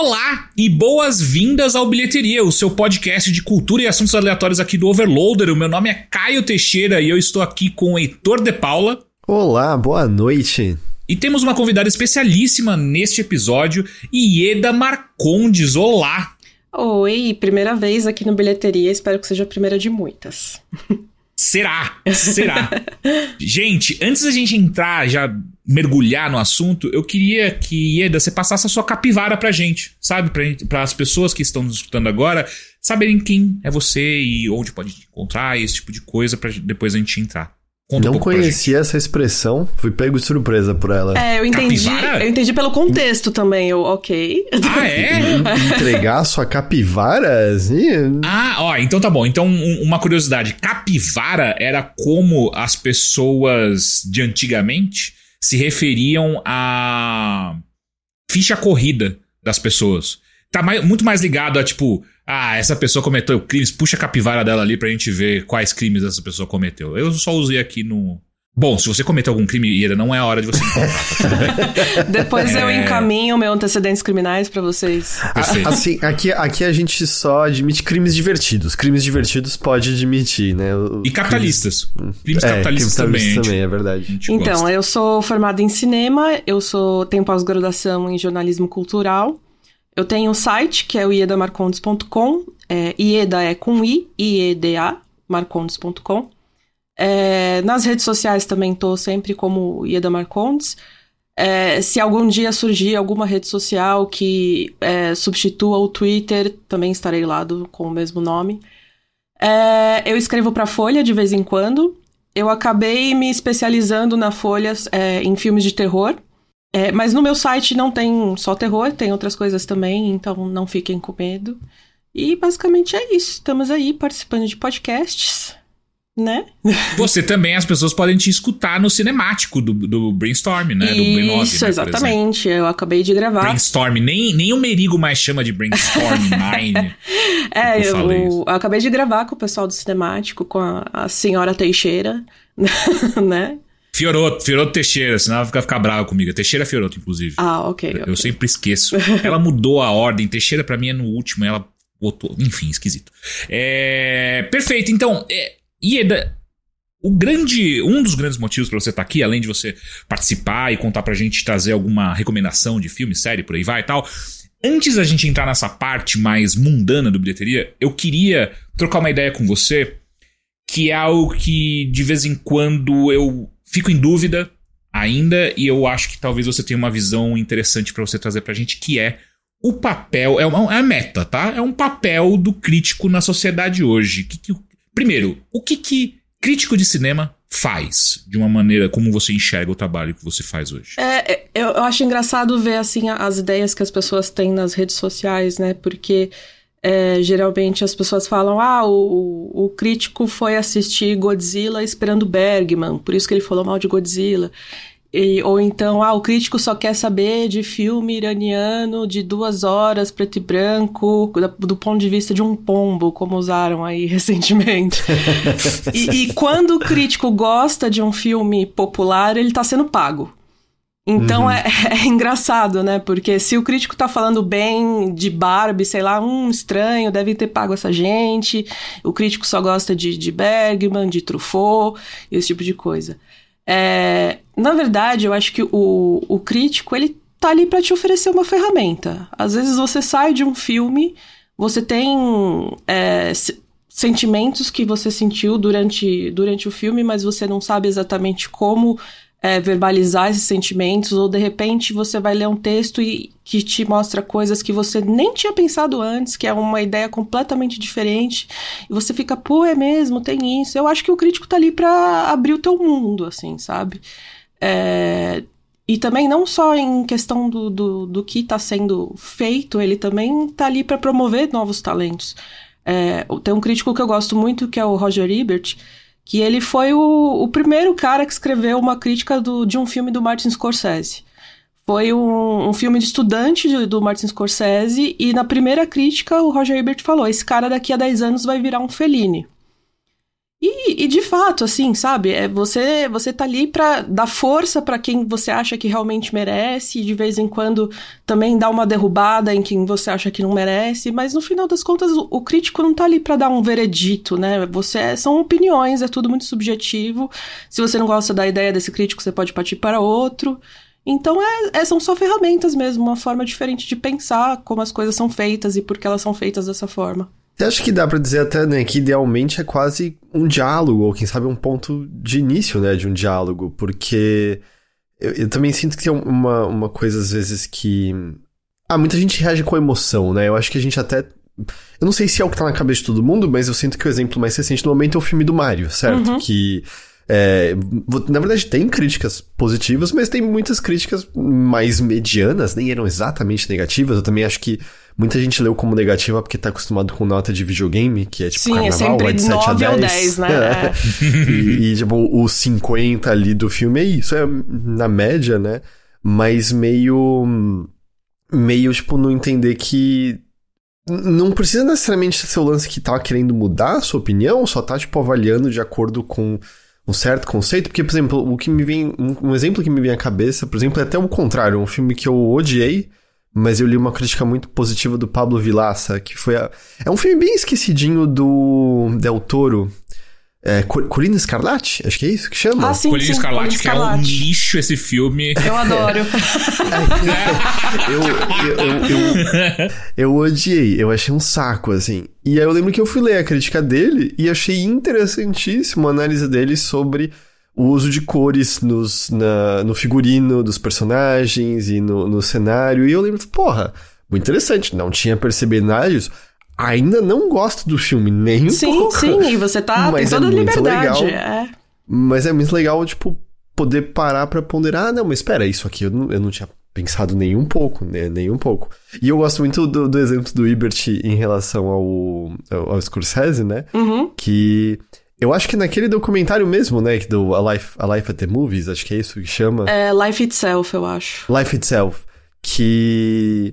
Olá e boas-vindas ao Bilheteria, o seu podcast de cultura e assuntos aleatórios aqui do Overloader. O meu nome é Caio Teixeira e eu estou aqui com o Heitor de Paula. Olá, boa noite. E temos uma convidada especialíssima neste episódio, Ieda Marcondes. Olá! Oi, primeira vez aqui no Bilheteria, espero que seja a primeira de muitas. Será? Será? gente, antes da gente entrar, já mergulhar no assunto, eu queria que, Ieda, você passasse a sua capivara pra gente, sabe? Pra, pra as pessoas que estão nos escutando agora saberem quem é você e onde pode encontrar, esse tipo de coisa, pra depois a gente entrar. Conta não um conhecia essa expressão, fui pego de surpresa por ela. É, eu entendi. Capivara? Eu entendi pelo contexto também, eu, ok. Ah, é? Entregar sua capivara? Assim? Ah, ó, então tá bom. Então, um, uma curiosidade: capivara era como as pessoas de antigamente se referiam à ficha corrida das pessoas. Tá mais, muito mais ligado a, tipo, ah, essa pessoa cometeu crimes, puxa a capivara dela ali pra gente ver quais crimes essa pessoa cometeu. Eu só usei aqui no. Bom, se você cometeu algum crime, Ira, não é a hora de você encontrar. Depois é... eu encaminho meus antecedentes criminais para vocês. A, assim, aqui, aqui a gente só admite crimes divertidos. Crimes divertidos pode admitir, né? O, e capitalistas. Crimes, crimes é, capitalistas crimes também. também, é verdade. Então, gosta. eu sou formada em cinema, eu sou tenho pós-graduação em jornalismo cultural. Eu tenho um site que é o iedamarcondes.com. É, Ieda é com I, I-E-D-A, marcondes.com. É, nas redes sociais também estou sempre como Ieda Marcondes. É, se algum dia surgir alguma rede social que é, substitua o Twitter, também estarei lá do, com o mesmo nome. É, eu escrevo para Folha de vez em quando. Eu acabei me especializando na Folha é, em filmes de terror. É, mas no meu site não tem só terror, tem outras coisas também, então não fiquem com medo. E basicamente é isso. Estamos aí participando de podcasts, né? Você também, as pessoas podem te escutar no cinemático do, do Brainstorm, né? Do B9, Isso, né, exatamente. Eu acabei de gravar. Brainstorm, nem, nem o Merigo mais chama de Brainstorm Nine. é, eu, eu, eu, acabei de gravar com o pessoal do cinemático, com a, a senhora Teixeira, né? Fioroto, Fioroto Teixeira, senão ela vai ficar brava comigo. Teixeira Fioroto, inclusive. Ah, ok. Eu okay. sempre esqueço. ela mudou a ordem. Teixeira para mim é no último, ela botou. Enfim, esquisito. É... Perfeito, então. É... Ieda, o grande, um dos grandes motivos para você estar tá aqui, além de você participar e contar pra gente, trazer alguma recomendação de filme, série, por aí vai e tal. Antes da gente entrar nessa parte mais mundana do bilheteria, eu queria trocar uma ideia com você, que é algo que de vez em quando eu fico em dúvida ainda e eu acho que talvez você tenha uma visão interessante para você trazer pra gente, que é o papel, é uma, é meta, tá? É um papel do crítico na sociedade hoje. Que, que, primeiro, o que, que crítico de cinema faz de uma maneira como você enxerga o trabalho que você faz hoje? É, é eu, eu acho engraçado ver assim as ideias que as pessoas têm nas redes sociais, né? Porque é, geralmente as pessoas falam: ah, o, o crítico foi assistir Godzilla esperando Bergman, por isso que ele falou mal de Godzilla. E, ou então, ah, o crítico só quer saber de filme iraniano de duas horas, preto e branco, do, do ponto de vista de um pombo, como usaram aí recentemente. e, e, quando o crítico gosta de um filme popular, ele está sendo pago. Então uhum. é, é, engraçado, né? Porque se o crítico tá falando bem de Barbie, sei lá, um estranho, deve ter pago essa gente. O crítico só gosta de, de Bergman, de Truffaut, esse tipo de coisa. É, na verdade, eu acho que o, o crítico, ele tá ali para te oferecer uma ferramenta. Às vezes você sai de um filme, você tem é, sentimentos que você sentiu durante, durante o filme, mas você não sabe exatamente como é, verbalizar esses sentimentos, ou de repente você vai ler um texto e, que te mostra coisas que você nem tinha pensado antes, que é uma ideia completamente diferente, e você fica, pô, é mesmo, tem isso. Eu acho que o crítico tá ali para abrir o teu mundo, assim, sabe? É, e também não só em questão do, do, do que está sendo feito, ele também tá ali para promover novos talentos. É, tem um crítico que eu gosto muito, que é o Roger Ebert, que ele foi o, o primeiro cara que escreveu uma crítica do, de um filme do Martin Scorsese. Foi um, um filme de estudante de, do Martin Scorsese, e na primeira crítica o Roger Ebert falou: esse cara daqui a 10 anos vai virar um Fellini. E, e, de fato, assim, sabe? É, você, você tá ali pra dar força para quem você acha que realmente merece, e de vez em quando também dar uma derrubada em quem você acha que não merece, mas no final das contas o, o crítico não tá ali para dar um veredito, né? Você são opiniões, é tudo muito subjetivo. Se você não gosta da ideia desse crítico, você pode partir para outro. Então é, é, são só ferramentas mesmo, uma forma diferente de pensar como as coisas são feitas e por que elas são feitas dessa forma. Acho que dá para dizer até, né, que idealmente é quase um diálogo, ou quem sabe um ponto de início, né, de um diálogo, porque eu, eu também sinto que tem uma, uma coisa às vezes que... Ah, muita gente reage com emoção, né, eu acho que a gente até... Eu não sei se é o que tá na cabeça de todo mundo, mas eu sinto que o exemplo mais recente no momento é o filme do Mario, certo? Uhum. Que... É, na verdade, tem críticas positivas, mas tem muitas críticas mais medianas, nem eram exatamente negativas. Eu também acho que Muita gente leu como negativa porque tá acostumado com nota de videogame, que é tipo Sim, é carnaval, é de 7 a 10. Ou 10 né? É. e, e, tipo, o 50 ali do filme é isso, é na média, né? Mas meio. Meio, tipo, não entender que. Não precisa necessariamente ser o lance que tá querendo mudar a sua opinião, só tá, tipo, avaliando de acordo com um certo conceito, porque, por exemplo, o que me vem. Um, exemplo que me vem à cabeça, por exemplo, é até o contrário, um filme que eu odiei, mas eu li uma crítica muito positiva do Pablo Vilaça, que foi a... É um filme bem esquecidinho do Del Toro. É, Colina Escarlate? Acho que é isso que chama. Ah, sim, Colina sim, Escarlate, que é um lixo esse filme. Eu adoro. eu, eu, eu, eu, eu odiei, eu achei um saco, assim. E aí eu lembro que eu fui ler a crítica dele e achei interessantíssimo a análise dele sobre o uso de cores nos, na, no figurino dos personagens e no, no cenário. E eu lembro, porra, muito interessante, não tinha percebido nada disso. Ainda não gosto do filme, nem um sim, pouco. Sim, sim, e você tá mas tem toda é a liberdade. Legal, é. Mas é muito legal, tipo, poder parar pra ponderar, ah, não, mas espera, isso aqui eu não, eu não tinha pensado nem um pouco, né, nem um pouco. E eu gosto muito do, do exemplo do Ibert em relação ao, ao, ao Scorsese, né, uhum. que eu acho que naquele documentário mesmo, né? Do A Life, A Life at the Movies, acho que é isso que chama. É Life Itself, eu acho. Life Itself. Que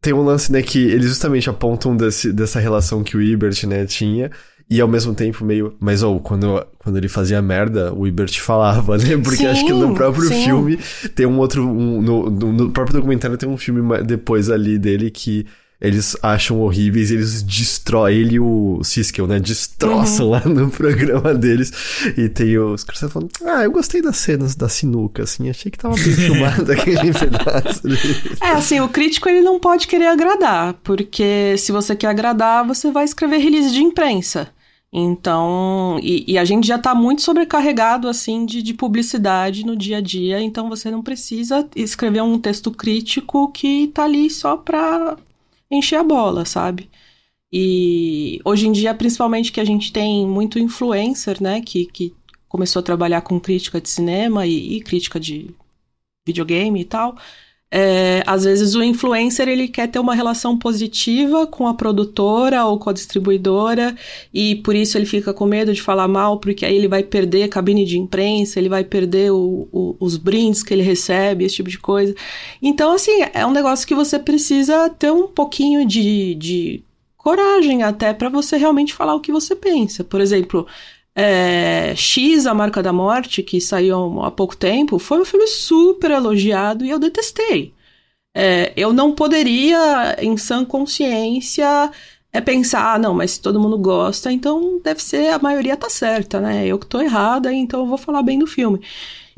tem um lance, né, que eles justamente apontam desse, dessa relação que o Ibert, né, tinha. E ao mesmo tempo meio. Mas, ou, oh, quando, quando ele fazia merda, o Ibert falava, né? Porque sim, acho que no próprio sim. filme tem um outro. Um, no, no, no próprio documentário tem um filme depois ali dele que eles acham horríveis, eles destroem, ele e o Siskel, né, destroçam uhum. lá no programa deles, e tem os caras falando, ah, eu gostei das cenas da sinuca, assim, achei que tava bem filmado aquele pedaço. É, assim, o crítico, ele não pode querer agradar, porque se você quer agradar, você vai escrever release de imprensa. Então, e, e, a gente já está muito sobrecarregado, assim, de, de publicidade no dia a dia, então você não precisa escrever um texto crítico que está ali só para encher a bola, sabe? E hoje em dia, principalmente que a gente tem muito influencer, né, que, que começou a trabalhar com crítica de cinema e, e crítica de videogame e tal, é, às vezes o influencer ele quer ter uma relação positiva com a produtora ou com a distribuidora e por isso ele fica com medo de falar mal porque aí ele vai perder a cabine de imprensa, ele vai perder o, o, os brindes que ele recebe, esse tipo de coisa. Então, assim, é um negócio que você precisa ter um pouquinho de, de coragem até para você realmente falar o que você pensa. Por exemplo, é, X, A Marca da Morte, que saiu há pouco tempo, foi um filme super elogiado e eu detestei. É, eu não poderia, em sã consciência, é pensar, ah, não, mas se todo mundo gosta, então deve ser, a maioria tá certa, né? Eu que tô errada, então eu vou falar bem do filme.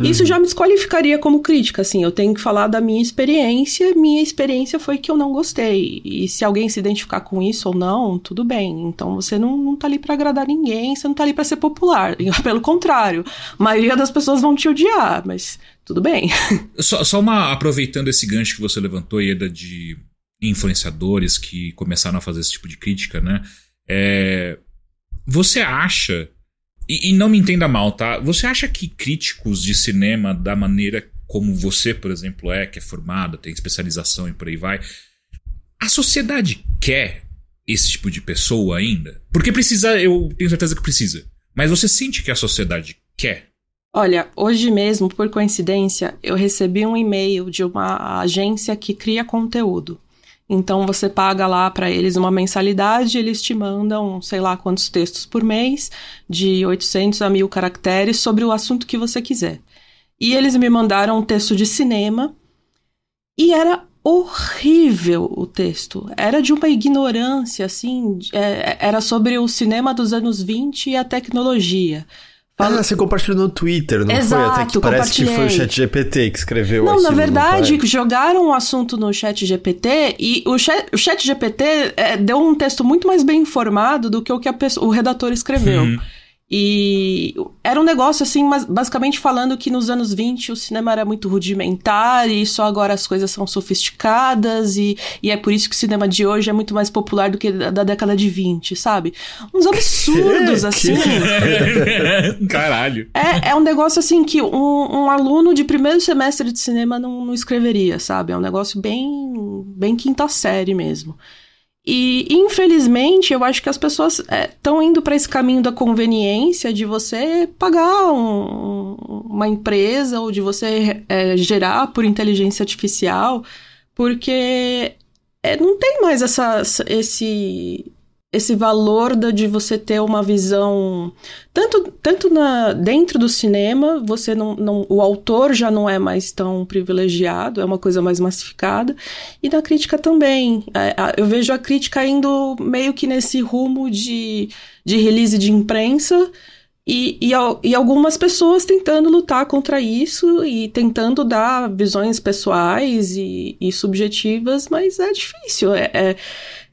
Uhum. Isso já me desqualificaria como crítica, assim. Eu tenho que falar da minha experiência. Minha experiência foi que eu não gostei. E se alguém se identificar com isso ou não, tudo bem. Então você não, não tá ali para agradar ninguém, você não tá ali para ser popular. Pelo contrário, a maioria das pessoas vão te odiar, mas tudo bem. Só, só uma aproveitando esse gancho que você levantou, Eda, de influenciadores que começaram a fazer esse tipo de crítica, né? É, você acha e, e, não me entenda mal, tá? Você acha que críticos de cinema, da maneira como você, por exemplo, é, que é formado, tem especialização e por aí vai, a sociedade quer esse tipo de pessoa ainda? Porque precisa, eu tenho certeza que precisa. Mas você sente que a sociedade quer? Olha, hoje mesmo, por coincidência, eu recebi um e-mail de uma agência que cria conteúdo. Então você paga lá para eles uma mensalidade, eles te mandam, sei lá quantos textos por mês, de 800 a 1000 caracteres sobre o assunto que você quiser. E eles me mandaram um texto de cinema e era horrível o texto. Era de uma ignorância, assim. É, era sobre o cinema dos anos 20 e a tecnologia. Fala... Ah, você compartilhou no Twitter, não Exato, foi? Até que parece que foi o chat GPT que escreveu Não, na verdade, jogaram o um assunto no chat GPT e o chat, o chat GPT é, deu um texto muito mais bem informado do que o que pessoa, o redator escreveu. Hum. E era um negócio assim, mas basicamente falando que nos anos 20 o cinema era muito rudimentar e só agora as coisas são sofisticadas e, e é por isso que o cinema de hoje é muito mais popular do que da, da década de 20, sabe? Uns absurdos, assim. Caralho. É, é um negócio assim que um, um aluno de primeiro semestre de cinema não, não escreveria, sabe? É um negócio bem, bem quinta série mesmo. E, infelizmente, eu acho que as pessoas estão é, indo para esse caminho da conveniência de você pagar um, uma empresa ou de você é, gerar por inteligência artificial, porque é, não tem mais essa, esse, esse valor de você ter uma visão tanto, tanto na, dentro do cinema você não, não o autor já não é mais tão privilegiado é uma coisa mais massificada e na crítica também é, eu vejo a crítica indo meio que nesse rumo de, de release de imprensa e, e, e, algumas pessoas tentando lutar contra isso e tentando dar visões pessoais e, e subjetivas, mas é difícil. É, é,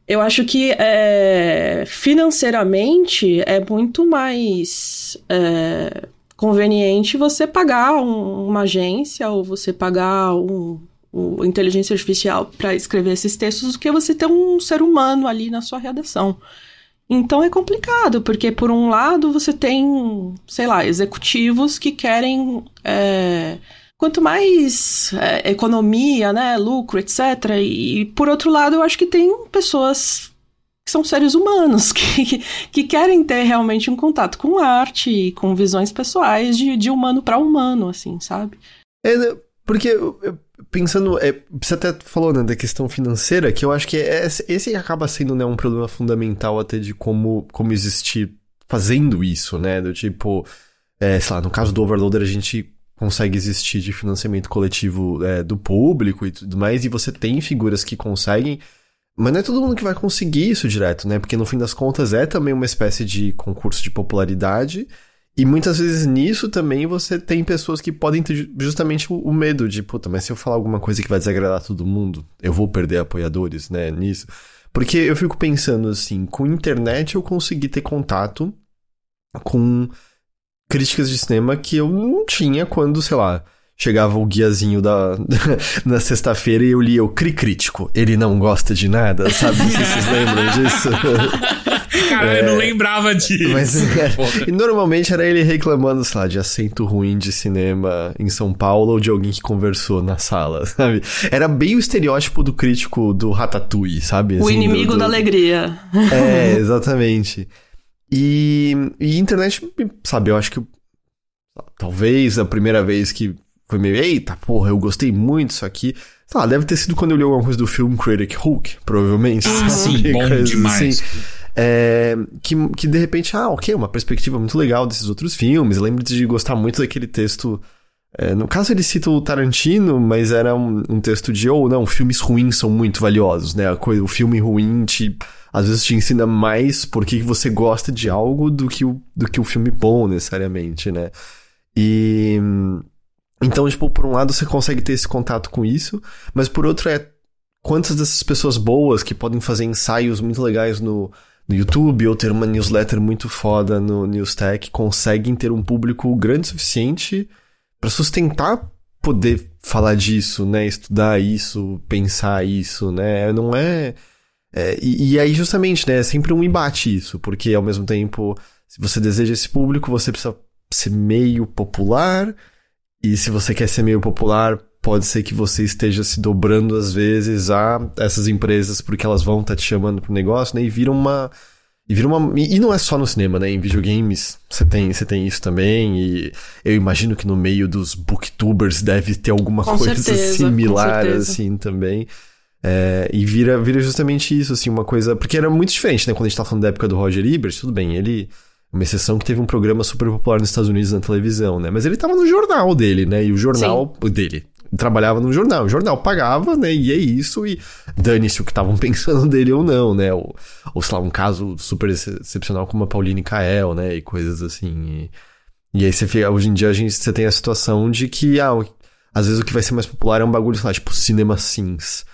eu acho que é, financeiramente é muito mais é, conveniente você pagar um, uma agência ou você pagar um, um inteligência artificial para escrever esses textos do que você ter um ser humano ali na sua redação. Então é complicado, porque por um lado você tem, sei lá, executivos que querem. É, quanto mais é, economia, né, lucro, etc. E, por outro lado, eu acho que tem pessoas que são seres humanos, que, que querem ter realmente um contato com arte com visões pessoais de, de humano para humano, assim, sabe? É, né, porque pensando, é, você até falou né, da questão financeira, que eu acho que é, esse acaba sendo né, um problema fundamental até de como, como existir fazendo isso, né? Do tipo, é, sei lá, no caso do Overloader a gente consegue existir de financiamento coletivo é, do público e tudo mais, e você tem figuras que conseguem, mas não é todo mundo que vai conseguir isso direto, né? Porque no fim das contas é também uma espécie de concurso de popularidade, e muitas vezes nisso também você tem pessoas que podem ter justamente o medo de, puta, mas se eu falar alguma coisa que vai desagradar todo mundo, eu vou perder apoiadores, né, nisso. Porque eu fico pensando assim, com internet eu consegui ter contato com críticas de cinema que eu não tinha quando, sei lá, chegava o guiazinho da, na sexta-feira e eu lia o Cri Crítico. Ele não gosta de nada, sabe? Não sei se vocês lembram disso. Cara, é, eu não é. lembrava disso. Mas, é, e normalmente era ele reclamando, sei lá, de assento ruim de cinema em São Paulo ou de alguém que conversou na sala, sabe? Era bem o estereótipo do crítico do Ratatouille, sabe? O assim, inimigo do, do... da alegria. É, exatamente. E, e internet, sabe, eu acho que talvez a primeira vez que foi meio, eita, porra, eu gostei muito disso aqui. Sei lá, deve ter sido quando eu li alguma coisa do filme Critic Hulk, provavelmente. Ah, sim, bom demais. Assim. É, que, que de repente, ah, ok, uma perspectiva muito legal desses outros filmes. Eu lembro de gostar muito daquele texto. É, no caso, ele cita o Tarantino, mas era um, um texto de, ou oh, não, filmes ruins são muito valiosos, né? Coisa, o filme ruim te às vezes te ensina mais porque você gosta de algo do que o, do que o filme bom, necessariamente, né? E. Então, tipo, por um lado você consegue ter esse contato com isso, mas por outro é quantas dessas pessoas boas que podem fazer ensaios muito legais no, no YouTube ou ter uma newsletter muito foda no Newstech conseguem ter um público grande o suficiente para sustentar poder falar disso, né? Estudar isso, pensar isso, né? Não é é, e, e, aí, justamente, né, é sempre um embate isso, porque ao mesmo tempo, se você deseja esse público, você precisa ser meio popular, e se você quer ser meio popular, pode ser que você esteja se dobrando às vezes a essas empresas porque elas vão estar tá te chamando pro negócio, né, e vira uma. E vira uma. E não é só no cinema, né? Em videogames você tem, você tem isso também. E eu imagino que no meio dos booktubers deve ter alguma com coisa certeza, similar, assim, também. É, e vira, vira justamente isso, assim, uma coisa. Porque era muito diferente, né? Quando a gente tá falando da época do Roger Ebert, tudo bem, ele. Uma exceção que teve um programa super popular nos Estados Unidos na televisão, né? Mas ele tava no jornal dele, né? E o jornal Sim. dele. Trabalhava no jornal. O jornal pagava, né? E é isso. E dane-se o que estavam pensando dele ou não, né? Ou, ou, sei lá, um caso super excepcional como a Pauline Kael, né? E coisas assim. E, e aí você fica, hoje em dia a gente, você tem a situação de que, ah, às vezes o que vai ser mais popular é um bagulho, sei lá, tipo Cinema Sims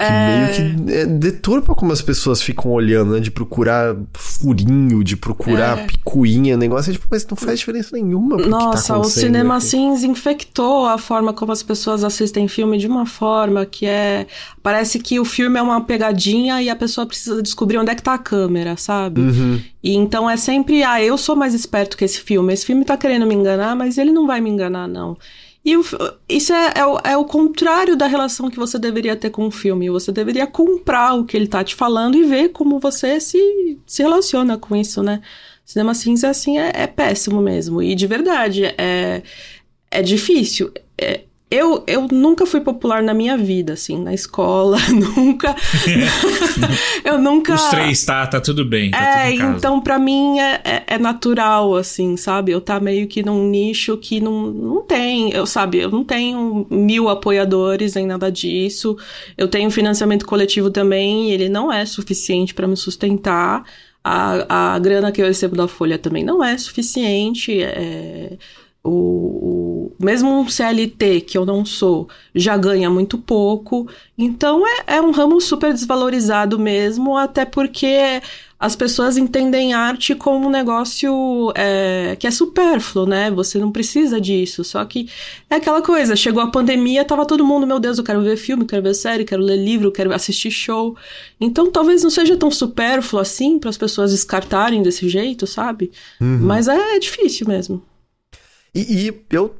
que é... meio que é, deturpa como as pessoas ficam olhando, né? De procurar furinho, de procurar é. picuinha, negócio. É, tipo, mas não faz diferença nenhuma. Nossa, tá o cinema assim infectou a forma como as pessoas assistem filme de uma forma que é. Parece que o filme é uma pegadinha e a pessoa precisa descobrir onde é que tá a câmera, sabe? Uhum. E então é sempre, ah, eu sou mais esperto que esse filme. Esse filme tá querendo me enganar, mas ele não vai me enganar, não. E o, isso é, é, o, é, o, contrário da relação que você deveria ter com o filme. Você deveria comprar o que ele tá te falando e ver como você se, se relaciona com isso, né? Cinema cinza, assim, é, é péssimo mesmo. E de verdade, é, é difícil. É, eu, eu nunca fui popular na minha vida, assim, na escola, nunca. eu nunca. Os três, tá? Tá tudo bem. Tá é, tudo então para mim é, é, é, natural, assim, sabe? Eu tá meio que num nicho que não, não tem, eu sabe, eu não tenho mil apoiadores nem nada disso. Eu tenho financiamento coletivo também, e ele não é suficiente para me sustentar. A, a grana que eu recebo da Folha também não é suficiente. É o, o, mesmo um CLT, que eu não sou, já ganha muito pouco. Então é, é um ramo super desvalorizado mesmo, até porque as pessoas entendem arte como um negócio é, que é supérfluo, né? Você não precisa disso. Só que é aquela coisa, chegou a pandemia, tava todo mundo, meu Deus, eu quero ver filme, quero ver série, quero ler livro, quero assistir show. Então talvez não seja tão supérfluo assim para as pessoas descartarem desse jeito, sabe? Uhum. Mas é difícil mesmo. E, e, eu.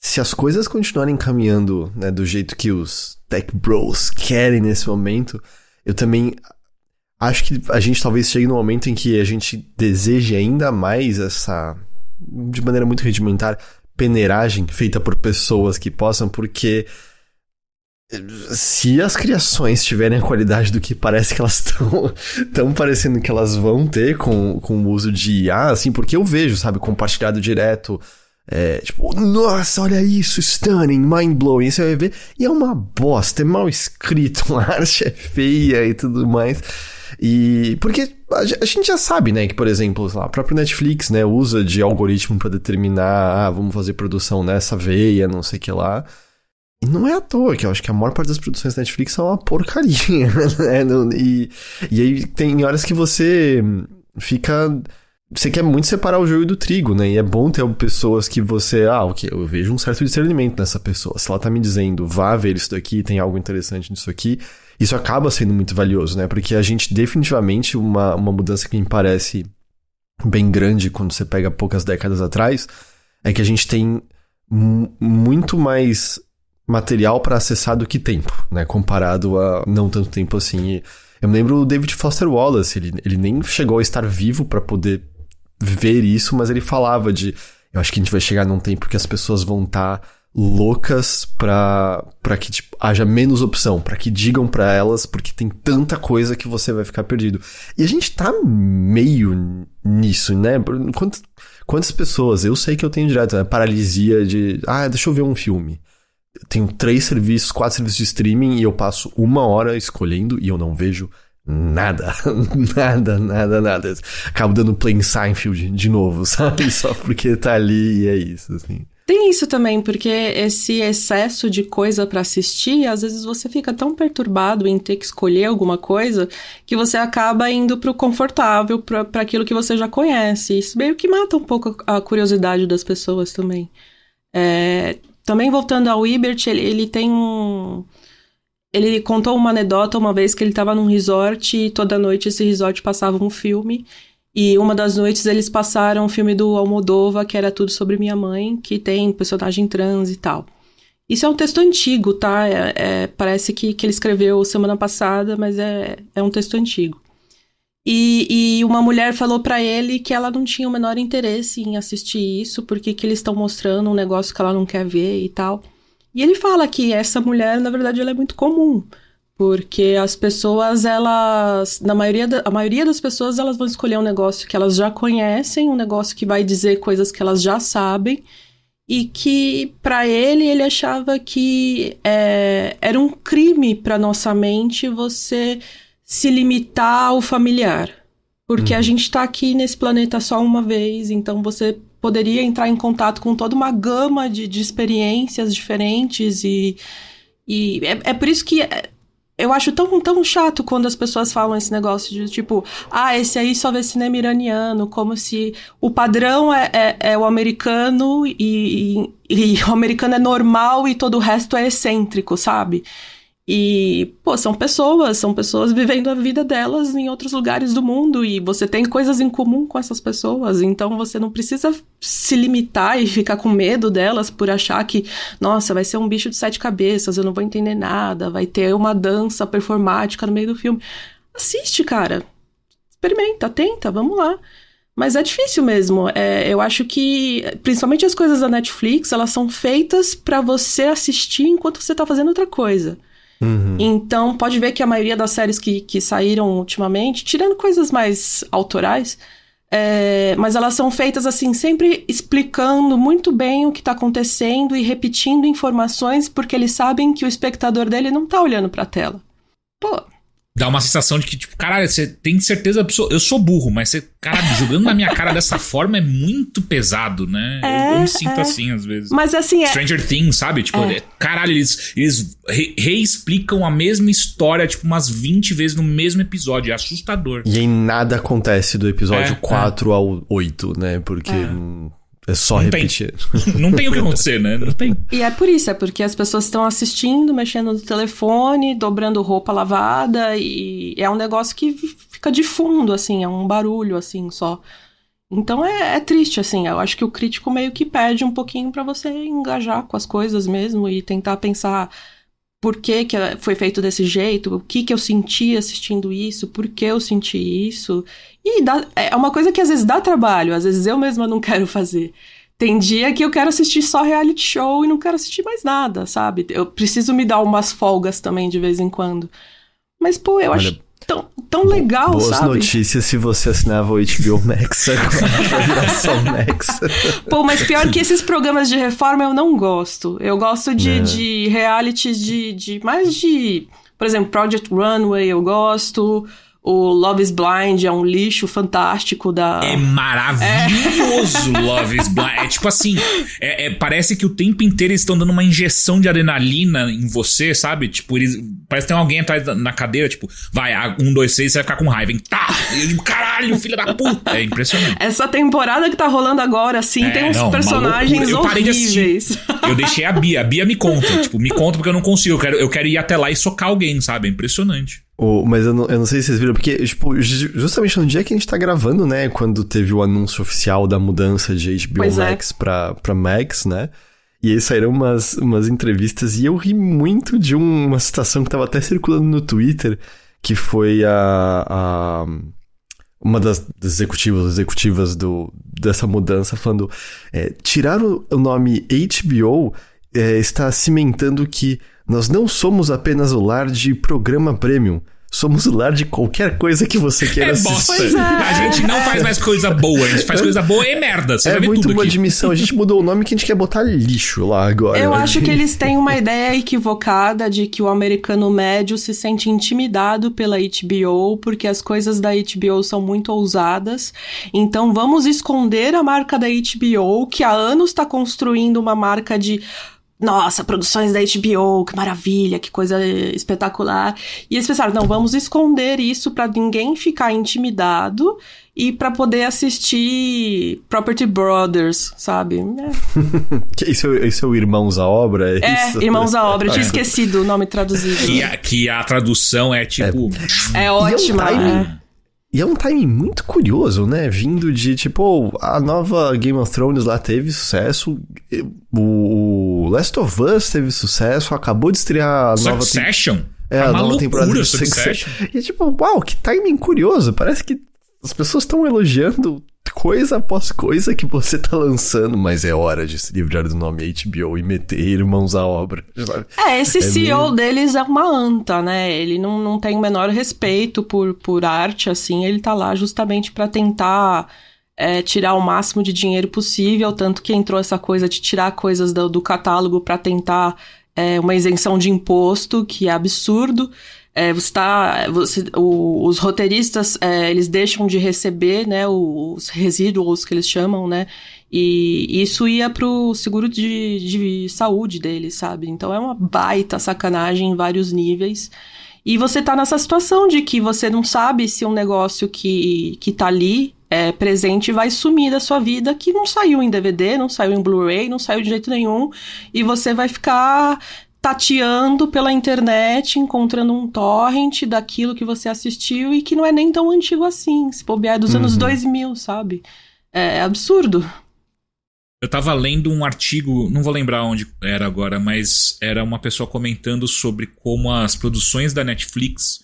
Se as coisas continuarem caminhando né, do jeito que os tech bros querem nesse momento, eu também acho que a gente talvez chegue no momento em que a gente deseje ainda mais essa, de maneira muito rudimentar, peneiragem feita por pessoas que possam, porque se as criações tiverem a qualidade do que parece que elas estão tão parecendo que elas vão ter com, com o uso de IA, assim, porque eu vejo, sabe, compartilhado direto. É, tipo, nossa, olha isso, stunning, mind-blowing. Você vai ver, e é uma bosta, é mal escrito, a arte é feia e tudo mais. E porque a gente já sabe, né, que, por exemplo, lá, a própria Netflix, né, usa de algoritmo para determinar, ah, vamos fazer produção nessa veia, não sei o que lá. E não é à toa, que eu acho que a maior parte das produções da Netflix são uma porcaria, né? E, e aí tem horas que você fica. Você quer muito separar o joio do trigo, né? E é bom ter pessoas que você. Ah, ok, eu vejo um certo discernimento nessa pessoa. Se ela tá me dizendo, vá ver isso daqui, tem algo interessante nisso aqui, isso acaba sendo muito valioso, né? Porque a gente definitivamente, uma, uma mudança que me parece bem grande quando você pega poucas décadas atrás, é que a gente tem muito mais material para acessar do que tempo, né? Comparado a não tanto tempo assim. Eu me lembro o David Foster Wallace, ele, ele nem chegou a estar vivo para poder ver isso, mas ele falava de. Eu acho que a gente vai chegar num tempo que as pessoas vão estar tá loucas pra, pra que tipo, haja menos opção, para que digam para elas, porque tem tanta coisa que você vai ficar perdido. E a gente tá meio nisso, né? Quantas, quantas pessoas, eu sei que eu tenho direto, né? Paralisia de, ah, deixa eu ver um filme tenho três serviços, quatro serviços de streaming e eu passo uma hora escolhendo e eu não vejo nada, nada, nada, nada. Acabo dando play em Seinfeld de novo, sabe? Só porque tá ali e é isso, assim. Tem isso também, porque esse excesso de coisa para assistir, às vezes você fica tão perturbado em ter que escolher alguma coisa que você acaba indo pro confortável, para aquilo que você já conhece. Isso meio que mata um pouco a curiosidade das pessoas também. É, também voltando ao Ibert, ele, ele tem um. Ele contou uma anedota uma vez que ele estava num resort e toda noite esse resort passava um filme. E uma das noites eles passaram um filme do Almodova, que era tudo sobre minha mãe, que tem personagem trans e tal. Isso é um texto antigo, tá? É, é, parece que, que ele escreveu semana passada, mas é, é um texto antigo. E, e uma mulher falou para ele que ela não tinha o menor interesse em assistir isso, porque que eles estão mostrando um negócio que ela não quer ver e tal. E ele fala que essa mulher, na verdade, ela é muito comum, Porque as pessoas, elas. Na maioria da, a maioria das pessoas, elas vão escolher um negócio que elas já conhecem, um negócio que vai dizer coisas que elas já sabem. E que, para ele, ele achava que é, era um crime para nossa mente você se limitar ao familiar. Porque uhum. a gente tá aqui nesse planeta só uma vez, então você poderia entrar em contato com toda uma gama de, de experiências diferentes e. E é, é por isso que é, eu acho tão, tão chato quando as pessoas falam esse negócio de tipo, ah, esse aí só vê cinema iraniano, como se o padrão é, é, é o americano e, e, e, o americano é normal e todo o resto é excêntrico, sabe? E, pô, são pessoas, são pessoas vivendo a vida delas em outros lugares do mundo e você tem coisas em comum com essas pessoas, então você não precisa se limitar e ficar com medo delas por achar que, nossa, vai ser um bicho de sete cabeças, eu não vou entender nada, vai ter uma dança performática no meio do filme. Assiste, cara. Experimenta, tenta, vamos lá. Mas é difícil mesmo. É, eu acho que, principalmente as coisas da Netflix, elas são feitas para você assistir enquanto você tá fazendo outra coisa. Uhum. Então, pode ver que a maioria das séries que, que saíram ultimamente, tirando coisas mais autorais, é, mas elas são feitas assim, sempre explicando muito bem o que está acontecendo e repetindo informações, porque eles sabem que o espectador dele não está olhando para a tela. Pô, dá uma sensação de que, tipo, caralho, você tem certeza Eu sou burro, mas você, caralho, jogando na minha cara dessa forma é muito pesado, né? É, eu, eu, me sinto é. assim às vezes. Mas assim, é. Stranger Things, sabe? Tipo, é. caralho, eles, eles re reexplicam a mesma história, tipo, umas 20 vezes no mesmo episódio. É assustador. E aí nada acontece do episódio é, 4 é. ao 8, né? Porque. É só não repetir. Tem. Não tem o que acontecer, né? Não tem. E é por isso, é porque as pessoas estão assistindo, mexendo no telefone, dobrando roupa lavada, e é um negócio que fica de fundo, assim, é um barulho, assim, só. Então é, é triste, assim. Eu acho que o crítico meio que pede um pouquinho para você engajar com as coisas mesmo e tentar pensar por que, que foi feito desse jeito, o que, que eu senti assistindo isso, por que eu senti isso. E dá, é uma coisa que às vezes dá trabalho, às vezes eu mesma não quero fazer. Tem dia que eu quero assistir só reality show e não quero assistir mais nada, sabe? Eu preciso me dar umas folgas também de vez em quando. Mas, pô, eu Olha, acho tão, tão legal, Boas sabe? notícias se você assinava o HBO Max agora, Max. Pô, mas pior que esses programas de reforma eu não gosto. Eu gosto de, é. de realities de, de... Mais de... Por exemplo, Project Runway eu gosto... O Love is Blind é um lixo fantástico da. É maravilhoso é. Love is Blind. É tipo assim, é, é, parece que o tempo inteiro eles estão dando uma injeção de adrenalina em você, sabe? Tipo, eles, parece que tem alguém atrás da, na cadeira, tipo, vai, um, dois, seis, você vai ficar com raiva. Hein? Tá! E eu digo, caralho, filha da puta! É impressionante. Essa temporada que tá rolando agora, assim, é, tem uns não, personagens eu horríveis. De eu deixei a Bia. A Bia me conta. Tipo, me conta porque eu não consigo. Eu quero, eu quero ir até lá e socar alguém, sabe? É impressionante. Oh, mas eu não, eu não sei se vocês viram, porque, tipo, justamente no dia que a gente tá gravando, né? Quando teve o anúncio oficial da mudança de HBO pois é. Max é. pra, pra Max, né? E aí saíram umas, umas entrevistas e eu ri muito de uma situação que tava até circulando no Twitter, que foi a. a uma das executivas, executivas do, dessa mudança falando: é, tirar o, o nome HBO é, está cimentando que nós não somos apenas o lar de programa premium. Somos o lar de qualquer coisa que você queira é assistir. É. A gente não faz mais coisa boa, a gente faz coisa boa e merda. Você é muito boa admissão. A gente mudou o nome que a gente quer botar lixo lá agora. Eu acho que eles têm uma ideia equivocada de que o americano médio se sente intimidado pela HBO porque as coisas da HBO são muito ousadas. Então vamos esconder a marca da HBO que há anos está construindo uma marca de nossa, produções da HBO, que maravilha, que coisa espetacular. E eles pensaram, não, vamos esconder isso para ninguém ficar intimidado e para poder assistir Property Brothers, sabe? É. isso, é, isso é o Irmãos à Obra? É, é isso? Irmãos à Obra, eu tinha esquecido o nome traduzido. Que a, que a tradução é tipo. É, é ótima. É. E é um timing muito curioso, né? Vindo de, tipo, a nova Game of Thrones lá teve sucesso, o Last of Us teve sucesso, acabou de estrear a nova... Succession? É, a, a nova temporada de Succession. E tipo, uau, que timing curioso. Parece que as pessoas estão elogiando coisa após coisa que você tá lançando, mas é hora de se livrar do nome HBO e meter irmãos à obra. É, esse é CEO meio... deles é uma anta, né? Ele não, não tem o menor respeito por, por arte, assim, ele tá lá justamente para tentar é, tirar o máximo de dinheiro possível, tanto que entrou essa coisa de tirar coisas do, do catálogo para tentar é, uma isenção de imposto, que é absurdo. É, você tá, você, os roteiristas, é, eles deixam de receber, né, os resíduos que eles chamam, né, e isso ia pro seguro de, de saúde deles, sabe? Então é uma baita sacanagem em vários níveis. E você tá nessa situação de que você não sabe se um negócio que, que tá ali é, presente vai sumir da sua vida, que não saiu em DVD, não saiu em Blu-ray, não saiu de jeito nenhum, e você vai ficar tateando pela internet, encontrando um torrent daquilo que você assistiu e que não é nem tão antigo assim. Se bobear é dos uhum. anos 2000, sabe? É absurdo. Eu tava lendo um artigo, não vou lembrar onde era agora, mas era uma pessoa comentando sobre como as produções da Netflix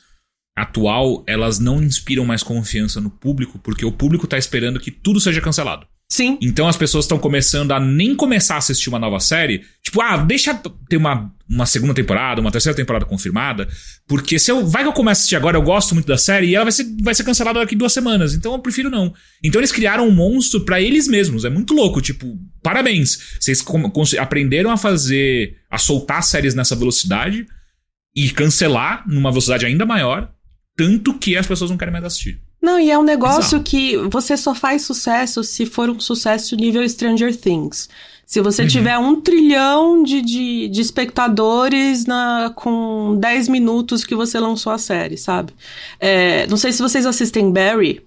atual, elas não inspiram mais confiança no público, porque o público tá esperando que tudo seja cancelado. Sim. Então as pessoas estão começando a nem começar a assistir uma nova série. Tipo, ah, deixa ter uma, uma segunda temporada, uma terceira temporada confirmada. Porque se eu. Vai que eu começo a assistir agora, eu gosto muito da série e ela vai ser, vai ser cancelada daqui duas semanas. Então eu prefiro não. Então eles criaram um monstro para eles mesmos. É muito louco. Tipo, parabéns. Vocês aprenderam a fazer. a soltar séries nessa velocidade e cancelar numa velocidade ainda maior. Tanto que as pessoas não querem mais assistir. Não, e é um negócio Exato. que você só faz sucesso se for um sucesso nível Stranger Things. Se você uhum. tiver um trilhão de, de, de, espectadores na, com 10 minutos que você lançou a série, sabe? É, não sei se vocês assistem Barry,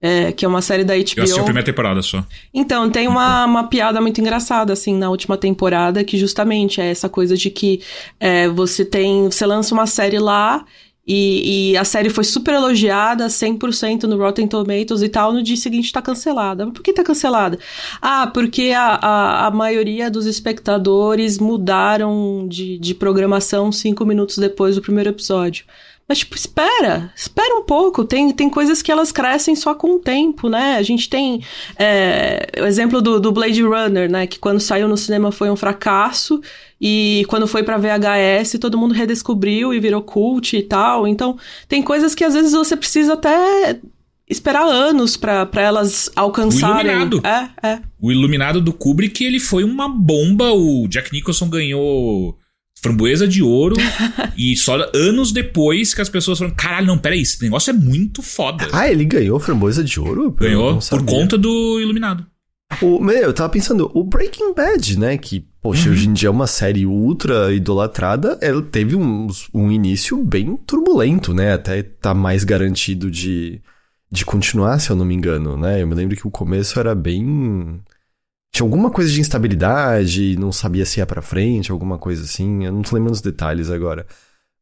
é, que é uma série da HBO. Eu assisti a primeira temporada só. Então, tem uma, uma piada muito engraçada, assim, na última temporada, que justamente é essa coisa de que é, você tem. Você lança uma série lá e, e, a série foi super elogiada, 100% no Rotten Tomatoes e tal. No dia seguinte tá cancelada. Mas por que tá cancelada? Ah, porque a, a, a maioria dos espectadores mudaram de, de programação cinco minutos depois do primeiro episódio. Mas, tipo, espera, espera um pouco. Tem, tem coisas que elas crescem só com o tempo, né? A gente tem é, o exemplo do, do Blade Runner, né? Que quando saiu no cinema foi um fracasso. E quando foi para VHS, todo mundo redescobriu e virou cult e tal. Então, tem coisas que às vezes você precisa até esperar anos para elas alcançarem. O Iluminado. É, é. O Iluminado do Kubrick, ele foi uma bomba. O Jack Nicholson ganhou framboesa de ouro e só anos depois que as pessoas falaram, caralho, não, peraí, esse negócio é muito foda. Ah, ele ganhou framboesa de ouro? Ganhou por conta do Iluminado. O, meu, eu tava pensando, o Breaking Bad, né, que, poxa, uhum. hoje em dia é uma série ultra idolatrada, ela teve um, um início bem turbulento, né, até tá mais garantido de, de continuar, se eu não me engano, né, eu me lembro que o começo era bem tinha alguma coisa de instabilidade, não sabia se ia pra frente, alguma coisa assim. Eu não tô lembrando os detalhes agora.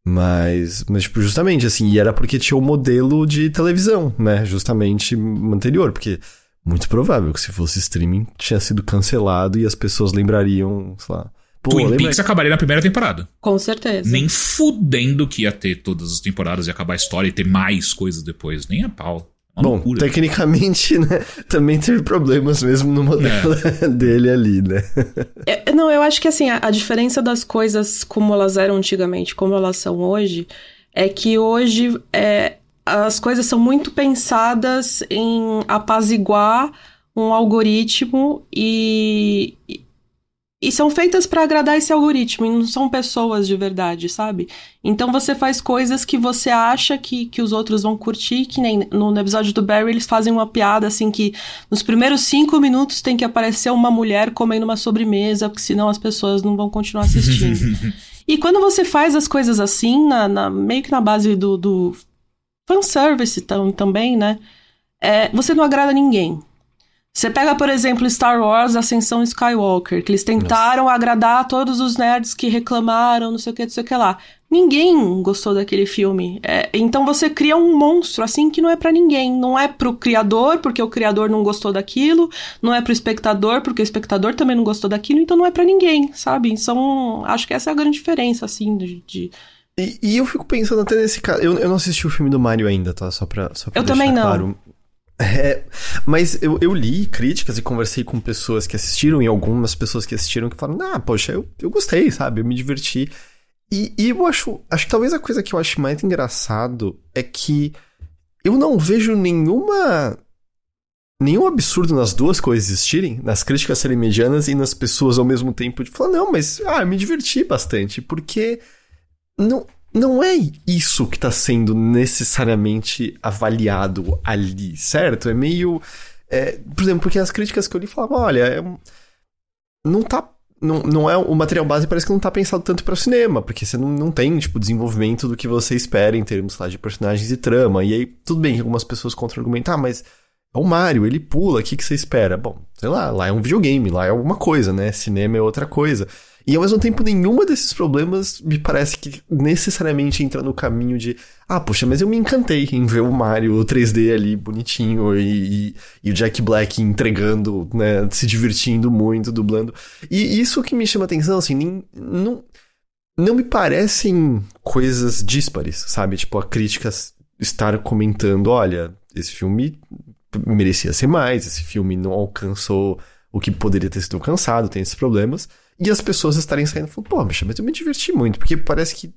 Mas, mas tipo, justamente assim, e era porque tinha o um modelo de televisão, né? Justamente anterior, porque muito provável que se fosse streaming tinha sido cancelado e as pessoas lembrariam, sei lá. Pô, Twin lembra... Peaks acabaria na primeira temporada. Com certeza. Nem fudendo que ia ter todas as temporadas e acabar a história e ter mais coisas depois. Nem a pau. Uma Bom, loucura. tecnicamente, né, também teve problemas mesmo no modelo é. dele ali, né? É, não, eu acho que assim, a, a, diferença das coisas como elas eram antigamente, como elas são hoje, é que hoje é, as coisas são muito pensadas em apaziguar um algoritmo e, e são feitas para agradar esse algoritmo, e não são pessoas de verdade, sabe? Então você faz coisas que você acha que, que os outros vão curtir, que nem no, episódio do Barry eles fazem uma piada assim que nos primeiros cinco minutos tem que aparecer uma mulher comendo uma sobremesa, porque senão as pessoas não vão continuar assistindo. e quando você faz as coisas assim, na, na meio que na base do, do fanservice tam, também, né? É, você não agrada ninguém. Você pega, por exemplo, Star Wars Ascensão Skywalker, que eles tentaram Nossa. agradar todos os nerds que reclamaram, não sei o que, não sei o que lá. Ninguém gostou daquele filme. É, então você cria um monstro assim que não é para ninguém. Não é pro criador, porque o criador não gostou daquilo. Não é pro espectador, porque o espectador também não gostou daquilo. Então não é para ninguém, sabe? Então acho que essa é a grande diferença, assim, de, de... E, e, eu fico pensando até nesse caso. Eu, eu não assisti o filme do Mario ainda, tá? Só pra, só pra eu também não. claro. É, mas eu, eu li críticas e conversei com pessoas que assistiram e algumas pessoas que assistiram que falaram, ah, poxa, eu, eu gostei, sabe? Eu me diverti. E, e eu acho, acho que talvez a coisa que eu acho mais engraçado é que eu não vejo nenhuma nenhum absurdo nas duas coisas existirem, nas críticas serem medianas e nas pessoas ao mesmo tempo de falar, não, mas ah, eu me diverti bastante, porque não, não é isso que está sendo necessariamente avaliado ali, certo? É meio. É, por exemplo, porque as críticas que eu li falavam, olha, é, não tá. Não, não é o material base parece que não tá pensado tanto para o cinema, porque você não, não tem, tipo, desenvolvimento do que você espera em termos lá, de personagens e trama. E aí, tudo bem, algumas pessoas contra-argumentar, ah, mas é o Mario, ele pula, o que, que você espera? Bom, sei lá, lá é um videogame, lá é alguma coisa, né? Cinema é outra coisa. E ao mesmo tempo, nenhuma desses problemas me parece que necessariamente entra no caminho de, ah, poxa, mas eu me encantei em ver o Mario 3D ali bonitinho e, e, e o Jack Black entregando, né, se divertindo muito, dublando. E isso que me chama atenção, assim, nem, não, não me parecem coisas díspares, sabe? Tipo, a crítica estar comentando, olha, esse filme merecia ser mais, esse filme não alcançou o que poderia ter sido alcançado, tem esses problemas. E as pessoas estarem saindo falando, pô, mas eu me diverti muito, porque parece que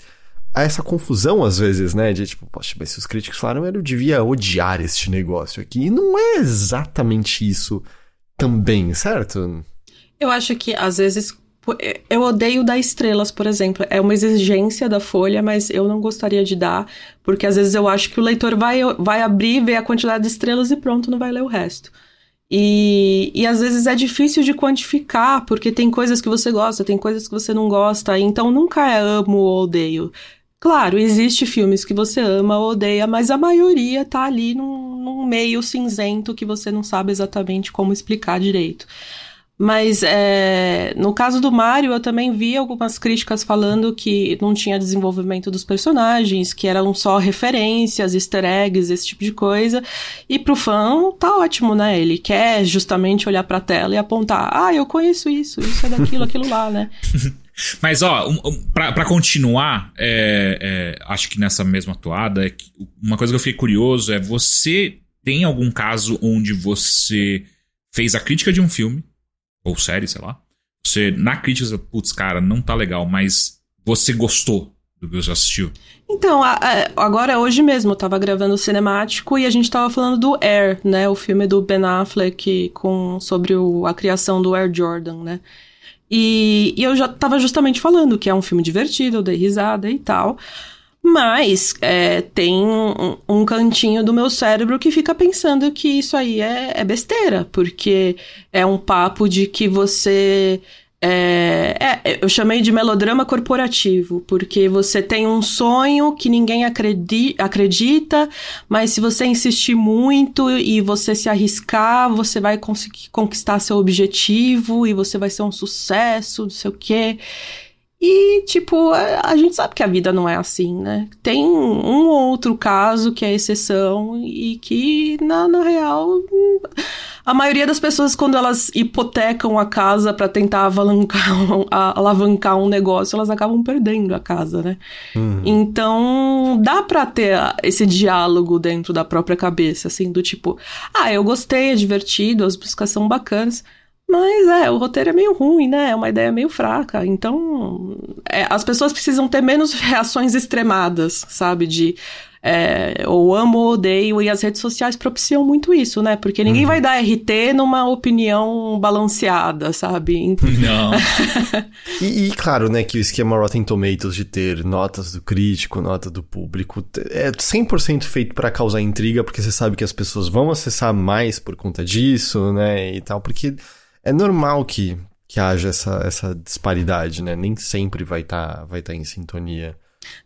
há essa confusão às vezes, né? De tipo, poxa, mas se os críticos falaram, eu devia odiar este negócio aqui. E não é exatamente isso também, certo? Eu acho que às vezes. Eu odeio dar estrelas, por exemplo. É uma exigência da Folha, mas eu não gostaria de dar, porque às vezes eu acho que o leitor vai, vai abrir, ver a quantidade de estrelas e pronto, não vai ler o resto. E, e às vezes é difícil de quantificar, porque tem coisas que você gosta, tem coisas que você não gosta, então nunca é amo ou odeio. Claro, existe filmes que você ama ou odeia, mas a maioria tá ali num, num meio cinzento que você não sabe exatamente como explicar direito. Mas é, no caso do Mario, eu também vi algumas críticas falando que não tinha desenvolvimento dos personagens, que eram só referências, easter eggs, esse tipo de coisa. E pro fã, tá ótimo, né? Ele quer justamente olhar pra tela e apontar: ah, eu conheço isso, isso é daquilo, aquilo lá, né? Mas, ó, um, um, pra continuar, é, é, acho que nessa mesma toada, é uma coisa que eu fiquei curioso é: você tem algum caso onde você fez a crítica de um filme ou série, sei lá. Você, na crítica, putz, cara, não tá legal, mas você gostou do que você assistiu? Então, a, a, agora, hoje mesmo, eu tava gravando o cinemático e a gente tava falando do Air, né? O filme do Ben Affleck com, sobre o, a criação do Air Jordan, né? E, e eu já tava justamente falando que é um filme divertido, eu dei risada e tal. Mas é, tem um, um, cantinho do meu cérebro que fica pensando que isso aí é, é besteira, porque é um papo de que você. É, é, eu chamei de melodrama corporativo, porque você tem um sonho que ninguém acredi acredita, mas se você insistir muito e você se arriscar, você vai conseguir conquistar seu objetivo e você vai ser um sucesso, não sei o quê. E, tipo, a, gente sabe que a vida não é assim, né? Tem um ou outro caso que é exceção e que, na, na real, a maioria das pessoas, quando elas hipotecam a casa para tentar alavancar, alavancar um negócio, elas acabam perdendo a casa, né? Uhum. Então, dá pra ter esse diálogo dentro da própria cabeça, assim, do tipo, ah, eu gostei, é divertido, as músicas são bacanas mas é, o roteiro é meio ruim, né? É uma ideia meio fraca. Então, é, as pessoas precisam ter menos reações extremadas, sabe? De é, ou amo ou odeio, e as redes sociais propiciam muito isso, né? Porque ninguém uhum. vai dar RT numa opinião balanceada, sabe? Não. e, e, claro, né, que o esquema Rotten Tomatoes de ter notas do crítico, nota do público, é 100% feito para causar intriga, porque você sabe que as pessoas vão acessar mais por conta disso, né, e tal, porque é normal que, que haja essa, essa disparidade, né? Nem sempre vai estar tá, vai tá em sintonia.